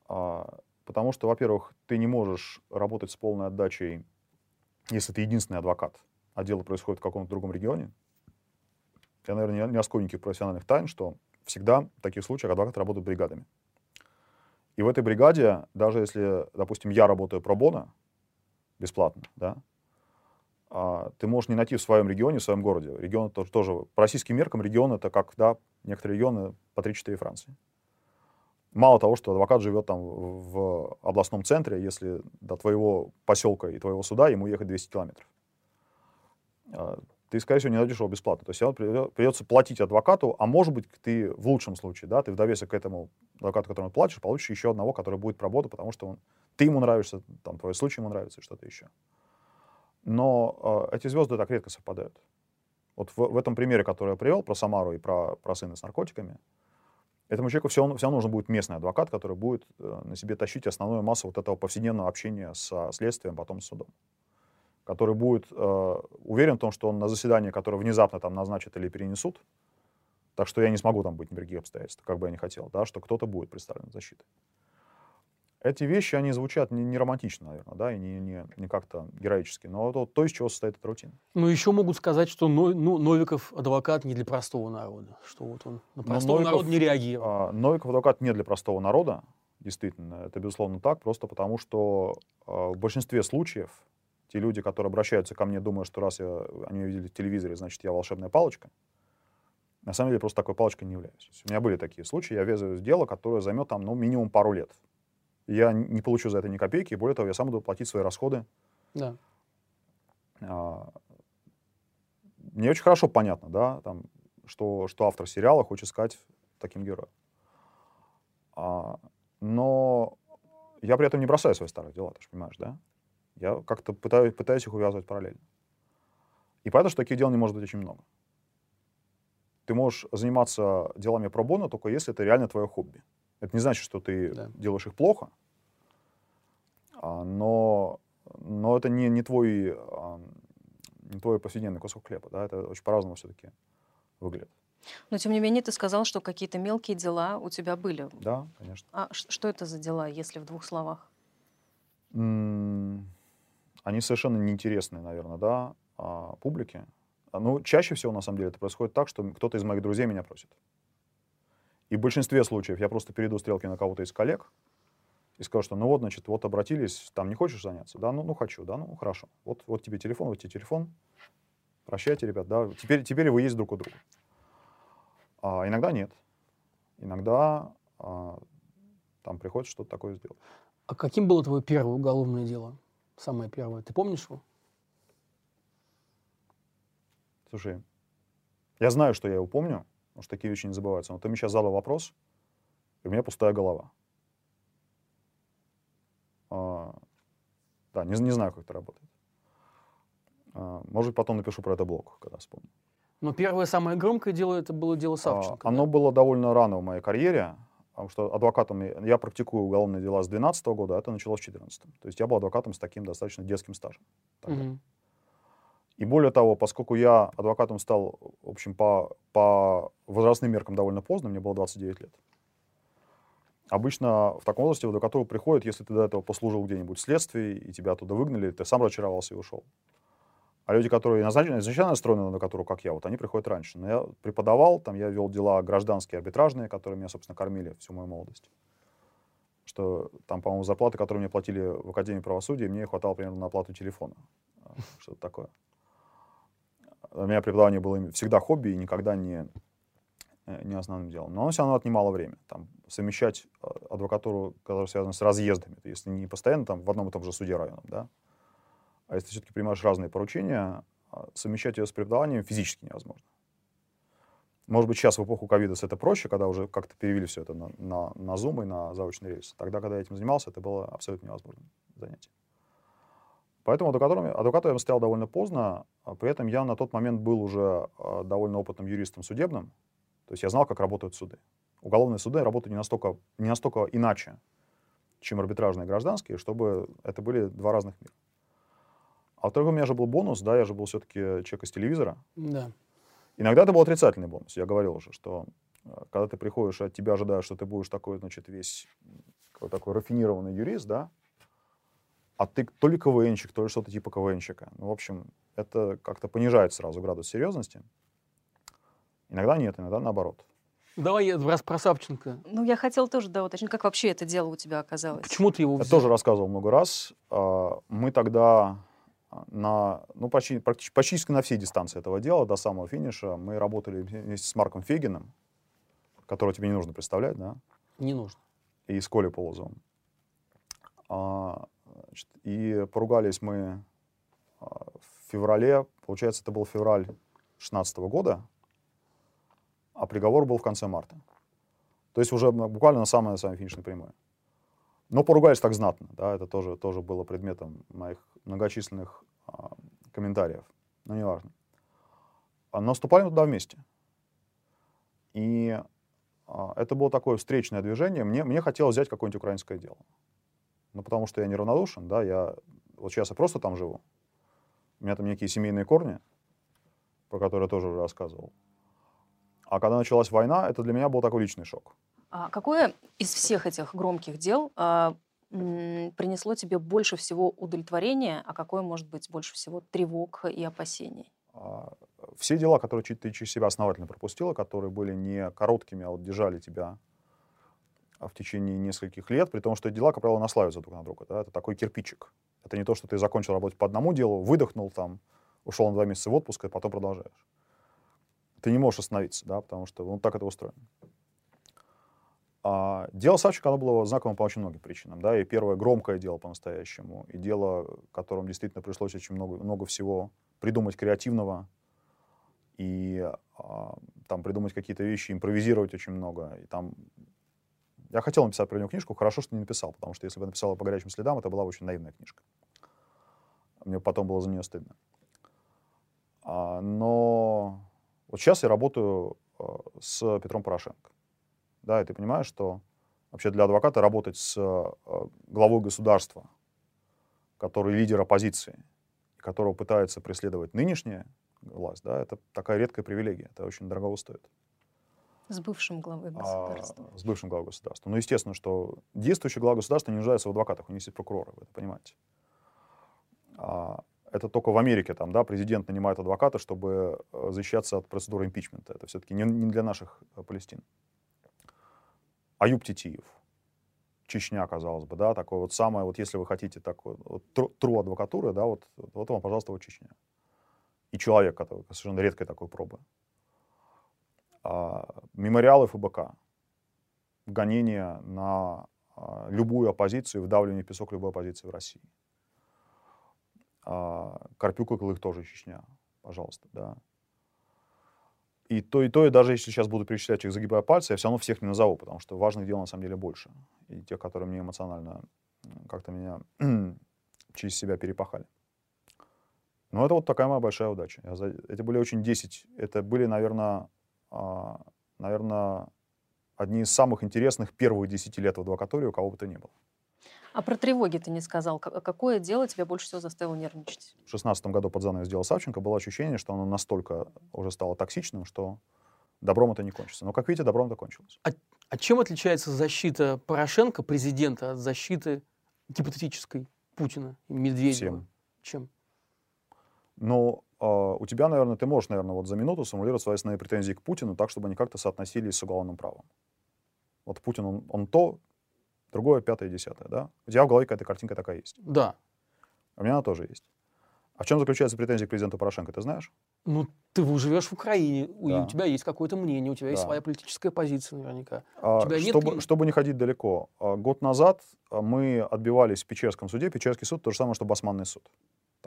Speaker 1: А, потому что, во-первых, ты не можешь работать с полной отдачей, если ты единственный адвокат, а дело происходит в каком-то другом регионе, я, наверное, не, не оскольников профессиональных тайн, что всегда в таких случаях адвокаты работают бригадами. И в этой бригаде, даже если, допустим, я работаю про бона бесплатно, да, а, ты можешь не найти в своем регионе, в своем городе. Регион тоже, тоже по российским меркам регион это как, да, некоторые регионы по 3-4 Франции. Мало того, что адвокат живет там в областном центре, если до твоего поселка и твоего суда ему ехать 200 километров. А, ты, скорее всего, не найдешь его бесплатно. То есть придется платить адвокату, а может быть, ты в лучшем случае, да, ты в довесок к этому адвокату, которому платишь, получишь еще одного, который будет работать, потому что он, ты ему нравишься, там, твой случай ему нравится что-то еще. Но э, эти звезды так редко совпадают. Вот в, в этом примере, который я привел, про Самару и про, про сына с наркотиками, этому человеку все, все равно нужен будет местный адвокат, который будет э, на себе тащить основную массу вот этого повседневного общения со следствием, потом с судом который будет э, уверен в том, что он на заседание, которое внезапно там назначат или перенесут, так что я не смогу там быть ни при каких обстоятельствах, как бы я ни хотел, да, что кто-то будет представлен защитой. Эти вещи, они звучат не, не романтично, наверное, да, и не, не, не как-то героически, но это то, из чего состоит эта рутина.
Speaker 3: Ну, еще могут сказать, что ну, Новиков адвокат не для простого народа, что вот он на простого Новиков, народа не реагировал.
Speaker 1: А, Новиков адвокат не для простого народа, действительно, это безусловно так, просто потому что а, в большинстве случаев те люди, которые обращаются ко мне, думая, что раз я, они увидели в телевизоре, значит, я волшебная палочка. На самом деле, просто такой палочкой не являюсь. У меня были такие случаи, я везу дело, которое займет там, ну, минимум пару лет. Я не получу за это ни копейки, и более того, я сам буду платить свои расходы.
Speaker 3: Да.
Speaker 1: А, мне очень хорошо понятно, да, там, что, что автор сериала хочет сказать таким героем. А, но я при этом не бросаю свои старые дела, ты же понимаешь, да? Я как-то пытаюсь, пытаюсь их увязывать параллельно. И понятно, что таких дел не может быть очень много. Ты можешь заниматься делами про боно только если это реально твое хобби. Это не значит, что ты да. делаешь их плохо, а, но, но это не, не, твой, а, не твой повседневный кусок хлеба. Да? Это очень по-разному все-таки выглядит.
Speaker 2: Но, тем не менее, ты сказал, что какие-то мелкие дела у тебя были.
Speaker 1: Да, конечно.
Speaker 2: А что это за дела, если в двух словах?
Speaker 1: Они совершенно неинтересные, наверное, да, а, публике. А, ну, чаще всего, на самом деле, это происходит так, что кто-то из моих друзей меня просит. И в большинстве случаев я просто перейду стрелки на кого-то из коллег и скажу, что ну вот, значит, вот обратились, там не хочешь заняться? Да, ну, ну хочу, да, ну хорошо. Вот, вот тебе телефон, вот тебе телефон. Прощайте, ребят, да. Теперь, теперь вы есть друг у друга. А иногда нет. Иногда а, там приходится что-то такое сделать.
Speaker 3: А каким было твое первое уголовное дело? Самое первое. Ты помнишь его?
Speaker 1: Слушай, я знаю, что я его помню, потому что такие вещи не забываются. Но ты мне сейчас задал вопрос, и у меня пустая голова. А, да, не, не знаю, как это работает. А, может, потом напишу про это блог, когда вспомню.
Speaker 3: Но первое самое громкое дело это было дело Савченко.
Speaker 1: А, оно да? было довольно рано в моей карьере, потому что адвокатом я, я практикую уголовные дела с 2012 года, а это началось в 2014. То есть я был адвокатом с таким достаточно детским стажем. Угу. И более того, поскольку я адвокатом стал, в общем, по, по возрастным меркам довольно поздно, мне было 29 лет. Обычно в таком возрасте в адвокатуру приходят, если ты до этого послужил где-нибудь в следствии, и тебя оттуда выгнали, ты сам разочаровался и ушел. А люди, которые изначально, изначально настроены на адвокатуру, как я, вот они приходят раньше. Но я преподавал, там я вел дела гражданские, арбитражные, которые меня, собственно, кормили всю мою молодость. Что там, по-моему, зарплаты, которые мне платили в Академии правосудия, мне хватало примерно на оплату телефона. Что-то такое. У меня преподавание было всегда хобби и никогда не, э, не основным делом. Но оно все равно отнимало время. Там, совмещать а, адвокатуру, которая связана с разъездами, если не постоянно там, в одном и том же суде районом, да, а если все-таки принимаешь разные поручения, а, совмещать ее с преподаванием физически невозможно. Может быть, сейчас в эпоху ковида это проще, когда уже как-то перевели все это на, на, на Zoom и на заочный рейс. Тогда, когда я этим занимался, это было абсолютно невозможно занятие. Поэтому адвокатом, адвокатом я стоял довольно поздно, а при этом я на тот момент был уже а, довольно опытным юристом судебным, то есть я знал, как работают суды. Уголовные суды работают не настолько, не настолько иначе, чем арбитражные гражданские, чтобы это были два разных мира. А во-вторых, у меня же был бонус, да, я же был все-таки человек из телевизора.
Speaker 3: Да.
Speaker 1: Иногда это был отрицательный бонус. Я говорил уже, что э, когда ты приходишь, от тебя ожидают, что ты будешь такой, значит, весь такой рафинированный юрист, да, а ты то ли КВНчик, то ли что-то типа КВНчика. Ну, в общем, это как-то понижает сразу градус серьезности. Иногда нет, иногда наоборот.
Speaker 3: Давай раз про Савченко.
Speaker 2: Ну, я хотела тоже, да, уточнить, как вообще это дело у тебя оказалось.
Speaker 3: Почему ты его взял?
Speaker 1: Я тоже рассказывал много раз. А, мы тогда на, ну, почти, практически, практически на всей дистанции этого дела, до самого финиша, мы работали вместе с Марком Фегиным, которого тебе не нужно представлять, да?
Speaker 3: Не нужно.
Speaker 1: И с Колей Полозовым. Значит, и поругались мы а, в феврале, получается, это был февраль 2016 года, а приговор был в конце марта. То есть уже буквально на самой, на самой финишной прямой. Но поругались так знатно, да, это тоже, тоже было предметом моих многочисленных а, комментариев, но неважно. А, но вступали мы туда вместе. И а, это было такое встречное движение. Мне, мне хотелось взять какое-нибудь украинское дело. Ну, потому что я неравнодушен, да, я вот сейчас я просто там живу. У меня там некие семейные корни, про которые я тоже уже рассказывал. А когда началась война, это для меня был такой личный шок.
Speaker 2: А какое из всех этих громких дел а, м, принесло тебе больше всего удовлетворения, а какое, может быть, больше всего тревог и опасений?
Speaker 1: А, все дела, которые ты через себя основательно пропустила, которые были не короткими, а вот держали тебя в течение нескольких лет, при том, что дела, как правило, наслаиваются друг на друга. Да? Это такой кирпичик. Это не то, что ты закончил работать по одному делу, выдохнул там, ушел на два месяца в отпуск, и потом продолжаешь. Ты не можешь остановиться, да, потому что ну, так это устроено. А, дело Савченко, оно было знаковым по очень многим причинам. Да? И первое громкое дело по-настоящему, и дело, которым действительно пришлось очень много, много всего придумать креативного, и а, там придумать какие-то вещи, импровизировать очень много. И там я хотел написать про него книжку, хорошо, что не написал, потому что если бы написал по горячим следам, это была очень наивная книжка. Мне потом было за нее стыдно. А, но вот сейчас я работаю а, с Петром Порошенко. Да, и ты понимаешь, что вообще для адвоката работать с а, главой государства, который лидер оппозиции, которого пытается преследовать нынешняя власть, да, это такая редкая привилегия, это очень дорого стоит.
Speaker 2: С бывшим главой государства.
Speaker 1: А, с бывшим главой государства. Ну, естественно, что действующий глава государства не нуждается в адвокатах, у них есть прокуроры, вы это понимаете. А, это только в Америке, там, да, президент нанимает адвоката, чтобы э, защищаться от процедуры импичмента. Это все-таки не, не для наших э, Палестин. Аюб Титиев, Чечня, казалось бы, да, такое вот самое, вот если вы хотите такой вот, тру, тру адвокатуры, да, вот, вот вам, пожалуйста, вот Чечня. И человек, который совершенно редкой такой пробы. А, мемориалы ФБК, гонения на а, любую оппозицию, вдавливание песок любой оппозиции в России. А, Карпюк и их тоже Чечня, пожалуйста, да. И то, и то, и даже если сейчас буду перечислять их, загибая пальцы, я все равно всех не назову, потому что важных дел на самом деле больше. И тех, которые мне эмоционально как-то меня через себя перепахали. Но это вот такая моя большая удача. Я за... Это были очень 10, это были, наверное, наверное, одни из самых интересных первых 10 лет в адвокатуре у кого бы то ни было.
Speaker 2: А про тревоги ты не сказал. Какое дело тебя больше всего заставило нервничать?
Speaker 1: В шестнадцатом году под занавес сделал Савченко. Было ощущение, что оно настолько уже стало токсичным, что добром это не кончится. Но, как видите, добром это кончилось.
Speaker 3: А, а чем отличается защита Порошенко, президента, от защиты гипотетической Путина и Медведева?
Speaker 1: Всем.
Speaker 3: Чем?
Speaker 1: Ну, у тебя, наверное, ты можешь, наверное, вот за минуту сформулировать свои основные претензии к Путину так, чтобы они как-то соотносились с уголовным правом. Вот Путин, он, он то, другое, пятое, десятое, да? У тебя в голове какая-то картинка такая есть.
Speaker 3: Да.
Speaker 1: А у меня она тоже есть. А в чем заключается претензия к президенту Порошенко, ты знаешь?
Speaker 3: Ну, ты живешь в Украине,
Speaker 1: Да.
Speaker 3: у тебя есть какое-то мнение, у тебя есть
Speaker 1: Да.
Speaker 3: своя политическая позиция наверняка.
Speaker 1: А,
Speaker 3: тебя нет
Speaker 1: чтобы,
Speaker 3: ли-
Speaker 1: чтобы не ходить далеко, а, год назад а, мы отбивались в Печерском суде. Печерский суд то же самое, что Басманный суд.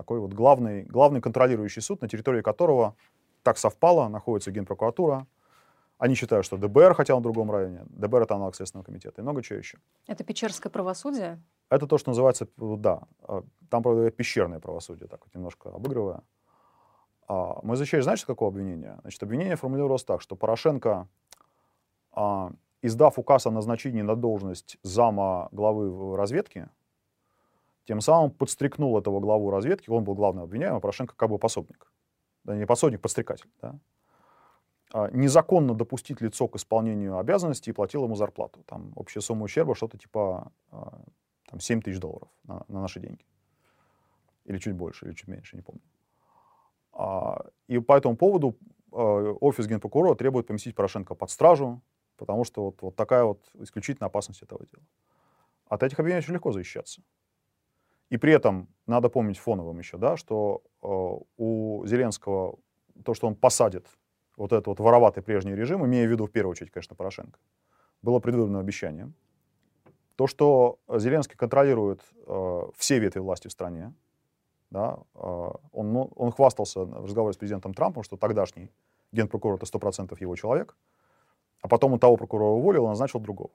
Speaker 1: Такой вот главный, главный контролирующий суд, на территории которого так совпало, находится Генпрокуратура. Они считают, что ДБР, хотя в другом районе. ДБР — это аналог Следственного комитета и много чего еще.
Speaker 2: Это печерское правосудие?
Speaker 1: Это то, что называется, да, э, там, правда, пещерное правосудие, так вот немножко обыгрывая. А, Мы защищали, знаете, какого обвинения? Значит, обвинение формулировалось так, что Порошенко, а, издав указ о назначении на должность зама главы разведки, тем самым подстрекнул этого главу разведки, он был главным обвиняемым, а Порошенко как бы пособник. Да, не пособник, подстрекатель. Да? А, Незаконно допустить лицо к исполнению обязанностей и платил ему зарплату. Там общая сумма ущерба что-то типа а, там, 7 тысяч долларов на, на наши деньги. Или чуть больше, или чуть меньше, не помню. А, и по этому поводу офис генпрокурора требует поместить Порошенко под стражу, потому что вот, вот такая вот исключительная опасность этого дела. От этих обвинений очень легко защищаться. И при этом надо помнить фоновым еще, да, что э, у Зеленского то, что он посадит вот этот вот вороватый прежний режим, имея в виду в первую очередь, конечно, Порошенко, было предвыборным обещанием. То, что Зеленский контролирует э, все ветви власти в стране, да, э, он, ну, он хвастался в разговоре с президентом Трампом, что тогдашний генпрокурор это 100% его человек, а потом он того прокурора уволил и назначил другого.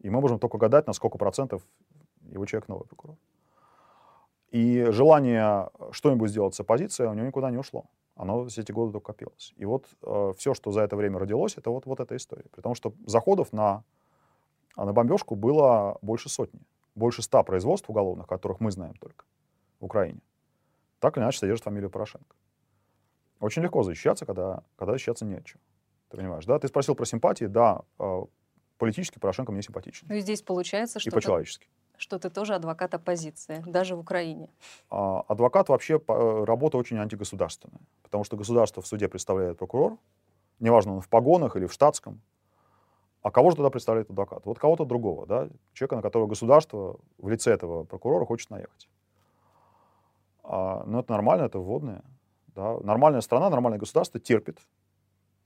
Speaker 1: И мы можем только гадать, на сколько процентов его человек новый прокурор. И желание что-нибудь сделать с оппозицией у него никуда не ушло. Оно все эти годы только копилось. И вот э, все, что за это время родилось, это вот, вот эта история. При том, что заходов на, на бомбежку было больше сотни. Больше ста производств уголовных, которых мы знаем только в Украине. Так или иначе содержит фамилию Порошенко. Очень легко защищаться, когда, когда защищаться не от чего. Ты понимаешь, да? Ты спросил про симпатии. Да, э, политически Порошенко мне симпатичен.
Speaker 2: Ну и здесь получается,
Speaker 1: И
Speaker 2: что, ты,
Speaker 1: по-человечески.
Speaker 2: Что ты тоже адвокат оппозиции, даже в Украине.
Speaker 1: А, адвокат вообще э, работа очень антигосударственная, потому что государство в суде представляет прокурор, неважно, он в погонах или в штатском, а кого же тогда представляет адвокат? Вот кого-то другого, да, человека, на которого государство в лице этого прокурора хочет наехать. А, но это нормально, это вводное. Да. Нормальная страна, нормальное государство терпит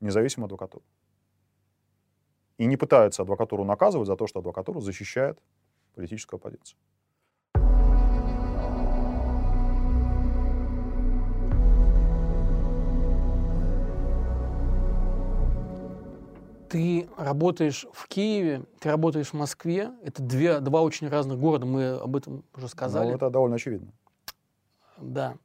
Speaker 1: независимую адвокатуру. и не пытается адвокатуру наказывать за то, что адвокатура защищает политическую оппозицию.
Speaker 3: Ты работаешь в Киеве, ты работаешь в Москве. Это две, два очень разных города, мы об этом уже сказали.
Speaker 1: Ну, это довольно очевидно.
Speaker 3: Да.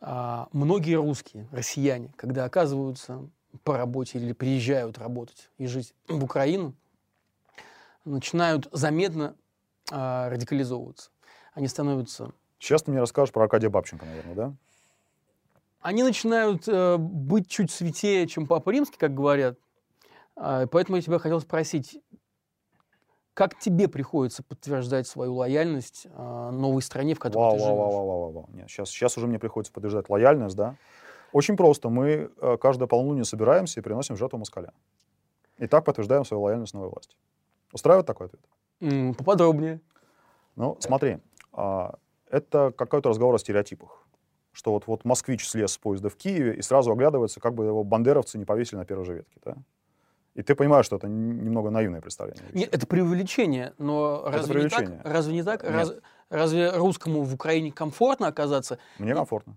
Speaker 3: А, многие русские, россияне, когда оказываются по работе или приезжают работать и жить в Украину, начинают заметно а, радикализовываться. Они становятся...
Speaker 1: Сейчас ты мне расскажешь про Аркадия Бабченко, наверное, да?
Speaker 3: Они начинают э, быть чуть святее, чем Папа Римский, как говорят. А, поэтому я тебя хотел спросить, как тебе приходится подтверждать свою лояльность а, новой стране, в которой
Speaker 1: вау,
Speaker 3: ты живешь?
Speaker 1: Вау, вау, вау, вау. Нет, сейчас, сейчас уже мне приходится подтверждать лояльность, да? Очень просто. Мы э, каждое полнолуние собираемся и приносим жертву москаля. И так подтверждаем свою лояльность новой власти. Устраивает такой ответ?
Speaker 3: Поподробнее.
Speaker 1: Ну, смотри, а, это какой-то разговор о стереотипах. Что вот, вот москвич слез с поезда в Киеве и сразу оглядывается, как бы его бандеровцы не повесили на первой же ветке. Да? И ты понимаешь, что это немного наивное представление.
Speaker 3: Нет, это преувеличение, но
Speaker 1: Это
Speaker 3: разве,
Speaker 1: преувеличение.
Speaker 3: Не так? разве не так?
Speaker 1: Нет.
Speaker 3: Раз- разве русскому в Украине комфортно оказаться?
Speaker 1: Мне комфортно.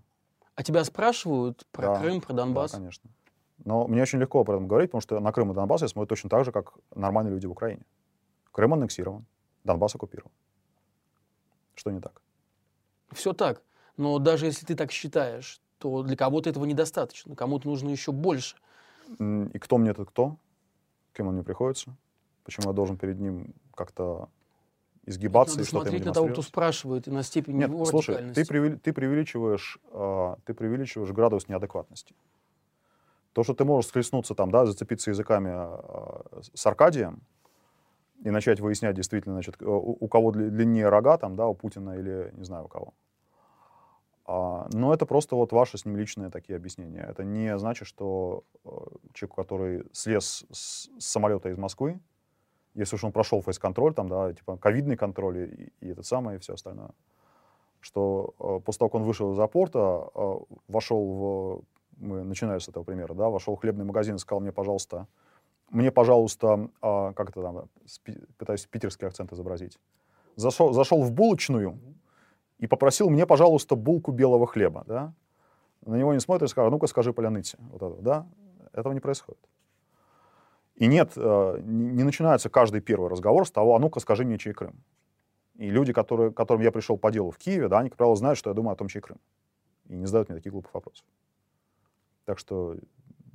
Speaker 3: А тебя спрашивают про
Speaker 1: Да,
Speaker 3: Крым, про
Speaker 1: Да,
Speaker 3: Донбасс?
Speaker 1: конечно. Но мне очень легко об этом говорить, потому что на Крым и Донбасс я смотрю точно так же, как нормальные люди в Украине. Крым аннексирован, Донбасс оккупирован. Что не так?
Speaker 3: Все так. Но даже если ты так считаешь, то для кого-то этого недостаточно. Кому-то нужно еще больше.
Speaker 1: И кто мне этот кто? Кем он мне приходится? Почему я должен перед ним как-то изгибаться
Speaker 3: Надо
Speaker 1: и что-то
Speaker 3: смотреть на того, кто спрашивает, и на степень
Speaker 1: Нет,
Speaker 3: его
Speaker 1: слушай, ты, превели- ты, преувеличиваешь, а, ты преувеличиваешь градус неадекватности. То, что ты можешь схлестнуться там, да, зацепиться языками а, с Аркадием и начать выяснять действительно, значит, у, у кого дли- длиннее рога, там, да, у Путина или не знаю у кого. А, но это просто вот ваши с ним личные такие объяснения. Это не значит, что э, человек, который слез с, с самолета из Москвы, если уж он прошел фейс-контроль, там, да, типа ковидный контроль и, и это самое, и все остальное, что э, после того, как он вышел из аэропорта, э, вошел в... Мы начинаем с этого примера, да, вошел в хлебный магазин и сказал мне, пожалуйста, мне, пожалуйста, а, как это там, спи- пытаюсь питерский акцент изобразить, зашел, зашел в булочную и попросил мне, пожалуйста, булку белого хлеба, да, на него не смотрят и скажут, ну-ка скажи поляныте, вот это, да, этого не происходит. И нет, э, не начинается каждый первый разговор с того, а ну-ка скажи мне, чей Крым. И люди, которые, которым я пришел по делу в Киеве, да, они, как правило, знают, что я думаю о том, чей Крым. И не задают мне таких глупых вопросов. Так что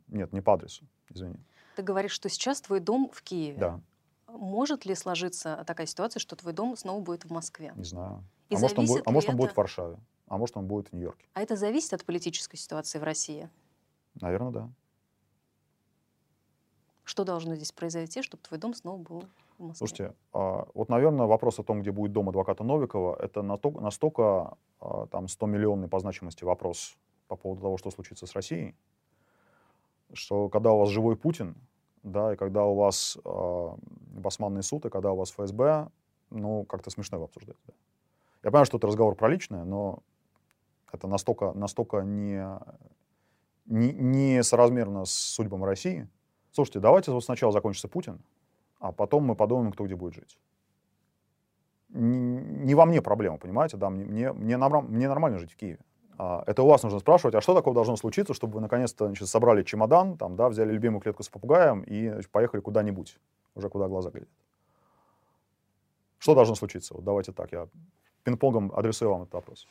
Speaker 1: нет, не по адресу, извини.
Speaker 2: Ты говоришь, что сейчас твой дом в Киеве.
Speaker 1: Да,
Speaker 2: Может ли сложиться такая ситуация, что твой дом снова будет в Москве?
Speaker 1: не знаю.
Speaker 2: И
Speaker 1: а может, он, будет, а может, он будет в Варшаве, а может, он будет в Нью-Йорке.
Speaker 2: А это зависит от политической ситуации в России.
Speaker 1: Наверное, да.
Speaker 2: Что должно здесь произойти, чтобы твой дом снова был в Москве?
Speaker 1: Слушайте, а, вот, наверное, вопрос о том, где будет дом адвоката Новикова, это настолько а, там 100 миллионный по значимости вопрос по поводу того, что случится с Россией, что когда у вас живой Путин, да, и когда у вас а, басманный суд, и когда у вас ФСБ, ну, как-то смешно его обсуждать. да. Я понимаю, что это разговор про личное, но это настолько, настолько не, не, не соразмерно с судьбами России. Слушайте, давайте вот сначала закончится Путин, а потом мы подумаем, кто где будет жить. Не, не во мне проблема, понимаете, да, мне, мне, мне, мне нормально жить в Киеве. А, это у вас нужно спрашивать, а что такого должно случиться, чтобы вы наконец-то значит, собрали чемодан, там, да, взяли любимую клетку с попугаем и значит, поехали куда-нибудь, уже куда глаза глядят. Что должно случиться? Вот давайте так, я пинг-понгом адресую вам этот вопрос.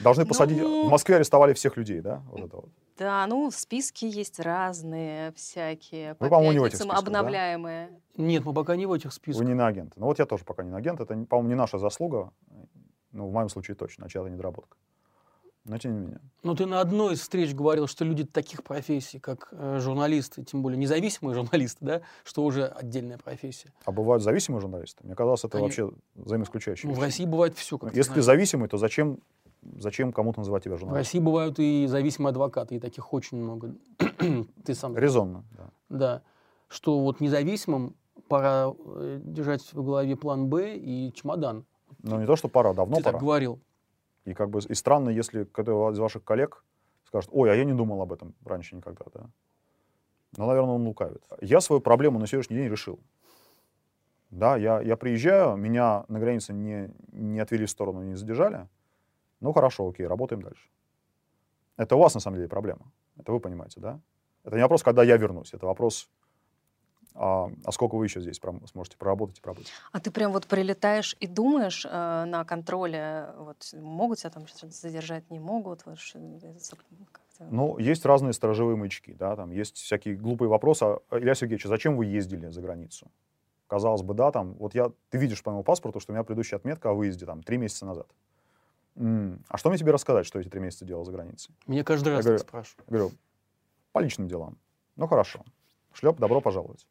Speaker 1: Должны посадить...
Speaker 2: Ну-
Speaker 1: В Москве арестовали всех людей, да? Вот это вот.
Speaker 2: Да, ну, списки есть разные, всякие,
Speaker 1: Вы, по-моему, не в этих списках, да?
Speaker 2: обновляемые.
Speaker 3: Нет, мы пока не в этих
Speaker 1: Вы
Speaker 3: списках.
Speaker 1: не на агент. Ну вот я тоже пока не на агент. Это, по-моему, не наша заслуга. Ну, в моем случае точно, а чья-то недоработка. Но тем не менее.
Speaker 3: Но ты на одной из встреч говорил, что люди таких профессий, как э, журналисты, тем более независимые журналисты, да, что уже отдельная профессия.
Speaker 1: А бывают зависимые журналисты? Мне казалось, это
Speaker 3: Конечно.
Speaker 1: вообще взаимоисключающее.
Speaker 3: Ну, в. России бывает все, как
Speaker 1: Ну,
Speaker 3: ты
Speaker 1: Если ты
Speaker 3: знаешь.
Speaker 1: зависимый, то зачем, зачем кому-то называть тебя
Speaker 3: В
Speaker 1: журналистом?
Speaker 3: России бывают и зависимые адвокаты, и таких очень много. ты сам
Speaker 1: Резонно, да.
Speaker 3: Да. Что вот независимым пора э, держать в голове план Б и чемодан.
Speaker 1: Но не то, что пора, давно
Speaker 3: ты
Speaker 1: пора.
Speaker 3: так говорил.
Speaker 1: И как бы и странно, если кто-то из ваших коллег скажет, ой, а я не думал об этом раньше никогда, да. Но, наверное, он лукавит. Я свою проблему на сегодняшний день решил. Да, я, я приезжаю, меня на границе не, не отвели в сторону, не задержали. Ну, хорошо, окей, работаем дальше. Это у вас, на самом деле, проблема. Это вы понимаете, да? Это не вопрос, когда я вернусь. Это вопрос, а, а сколько вы еще здесь сможете проработать и пробыть.
Speaker 2: А ты прям вот прилетаешь и думаешь э, на контроле, вот могут тебя там задержать, не могут? Вот,
Speaker 1: ну, есть разные сторожевые маячки, да, там есть всякие глупые вопросы. А, Илья Сергеевич, а зачем вы ездили за границу? Казалось бы, да, там, вот я, ты видишь по моему паспорту, что у меня предыдущая отметка о выезде там три месяца назад. М-м, а что мне тебе рассказать, что эти три месяца делал за границей?
Speaker 3: Мне каждый раз я говорю, спрашивают.
Speaker 1: говорю, по личным делам. Ну, хорошо. Шлеп, добро пожаловать.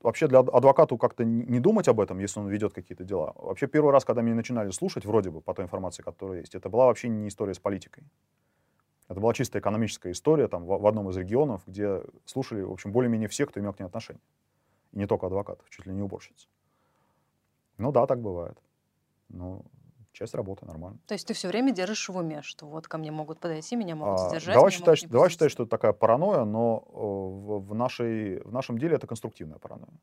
Speaker 1: Вообще для адвоката как-то не думать об этом, если он ведет какие-то дела. Вообще первый раз, когда меня начинали слушать, вроде бы, по той информации, которая есть, это была вообще не история с политикой. Это была чисто экономическая история там, в, в одном из регионов, где слушали, в общем, более-менее все, кто имел к ней отношение. И не только адвокатов, чуть ли не уборщиц. Ну да, так бывает. Ну, часть работы, нормально.
Speaker 2: То есть ты все время держишь в уме, что вот ко мне могут подойти, меня могут а, задержать.
Speaker 1: Давай считать, давай считать, что это такая паранойя, но в, в, нашей, в нашем деле это конструктивная паранойя.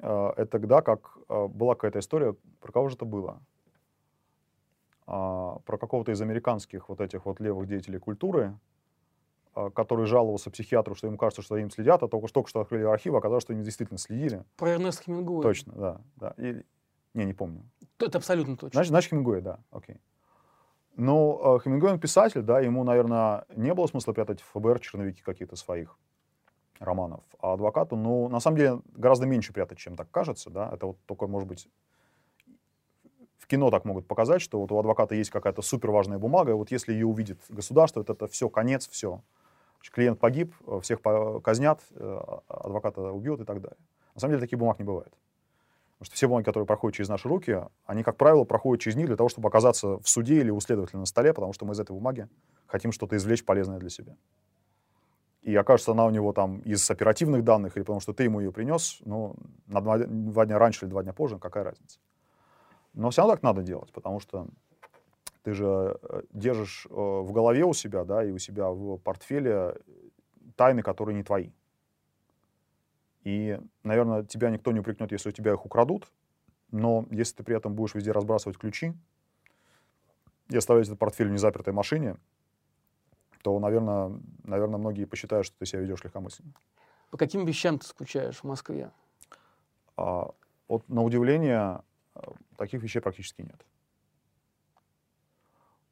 Speaker 1: А, это тогда, как а, была какая-то история, про кого же это было? А, про какого-то из американских вот этих вот левых деятелей культуры, а, который жаловался психиатру, что ему кажется, что им следят, а только, только что открыли архив, оказалось, что им действительно следили.
Speaker 3: Про Эрнест Хемингуэя.
Speaker 1: Точно, да. да. И, не, не помню.
Speaker 3: Это абсолютно точно.
Speaker 1: Значит, значит Хемингуэй, да, окей. Но э, Хемингуэй, он писатель, да, ему, наверное, не было смысла прятать в ФБР черновики какие-то своих романов. А адвокату, ну, на самом деле, гораздо меньше прятать, чем так кажется, да. Это вот только, может быть, в кино так могут показать, что вот у адвоката есть какая-то супер важная бумага, и вот если ее увидит государство, это, это все, конец, все. Клиент погиб, э, всех казнят, э, адвоката убьют и так далее. На самом деле таких бумаг не бывает. Потому что все бумаги, которые проходят через наши руки, они, как правило, проходят через них для того, чтобы оказаться в суде или у следователя на столе, потому что мы из этой бумаги хотим что-то извлечь полезное для себя. И окажется она у него там из оперативных данных, или потому что ты ему ее принес, ну, на два, два дня раньше или два дня позже, какая разница. Но все равно так надо делать, потому что ты же э, держишь э, в голове у себя, да, и у себя в портфеле тайны, которые не твои. И, наверное, тебя никто не упрекнет, если у тебя их украдут, но если ты при этом будешь везде разбрасывать ключи и оставлять этот портфель в незапертой машине, то, наверное, наверное, многие посчитают, что ты себя ведешь легкомысленно.
Speaker 3: По каким вещам ты скучаешь в Москве?
Speaker 1: А, вот, на удивление, таких вещей практически нет.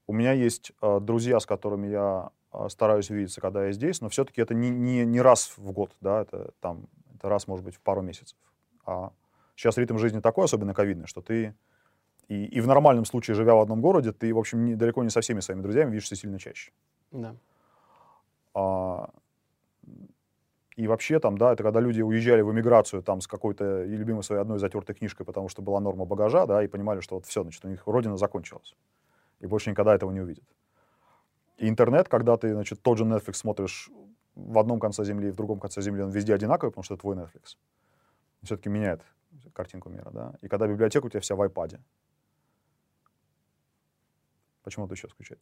Speaker 1: У меня есть э, друзья, с которыми я э, стараюсь видеться, когда я здесь, но все-таки это не, не, не раз в год, да, это там это раз, может быть, в пару месяцев. А сейчас ритм жизни такой, особенно ковидный, что ты и, и в нормальном случае, живя в одном городе, ты, в общем, не, далеко не со всеми своими друзьями видишься сильно чаще.
Speaker 3: Да.
Speaker 1: А, и вообще там, да, это когда люди уезжали в эмиграцию там с какой-то любимой своей одной затертой книжкой, потому что была норма багажа, да, и понимали, что вот все, значит, у них родина закончилась. И больше никогда этого не увидят. И интернет, когда ты, значит, тот же Netflix смотришь в одном конце земли и в другом конце земли, он везде одинаковый, потому что это твой Netflix. Все-таки меняет картинку мира, да. И когда библиотека у тебя вся в iPad. Почему ты еще скучать?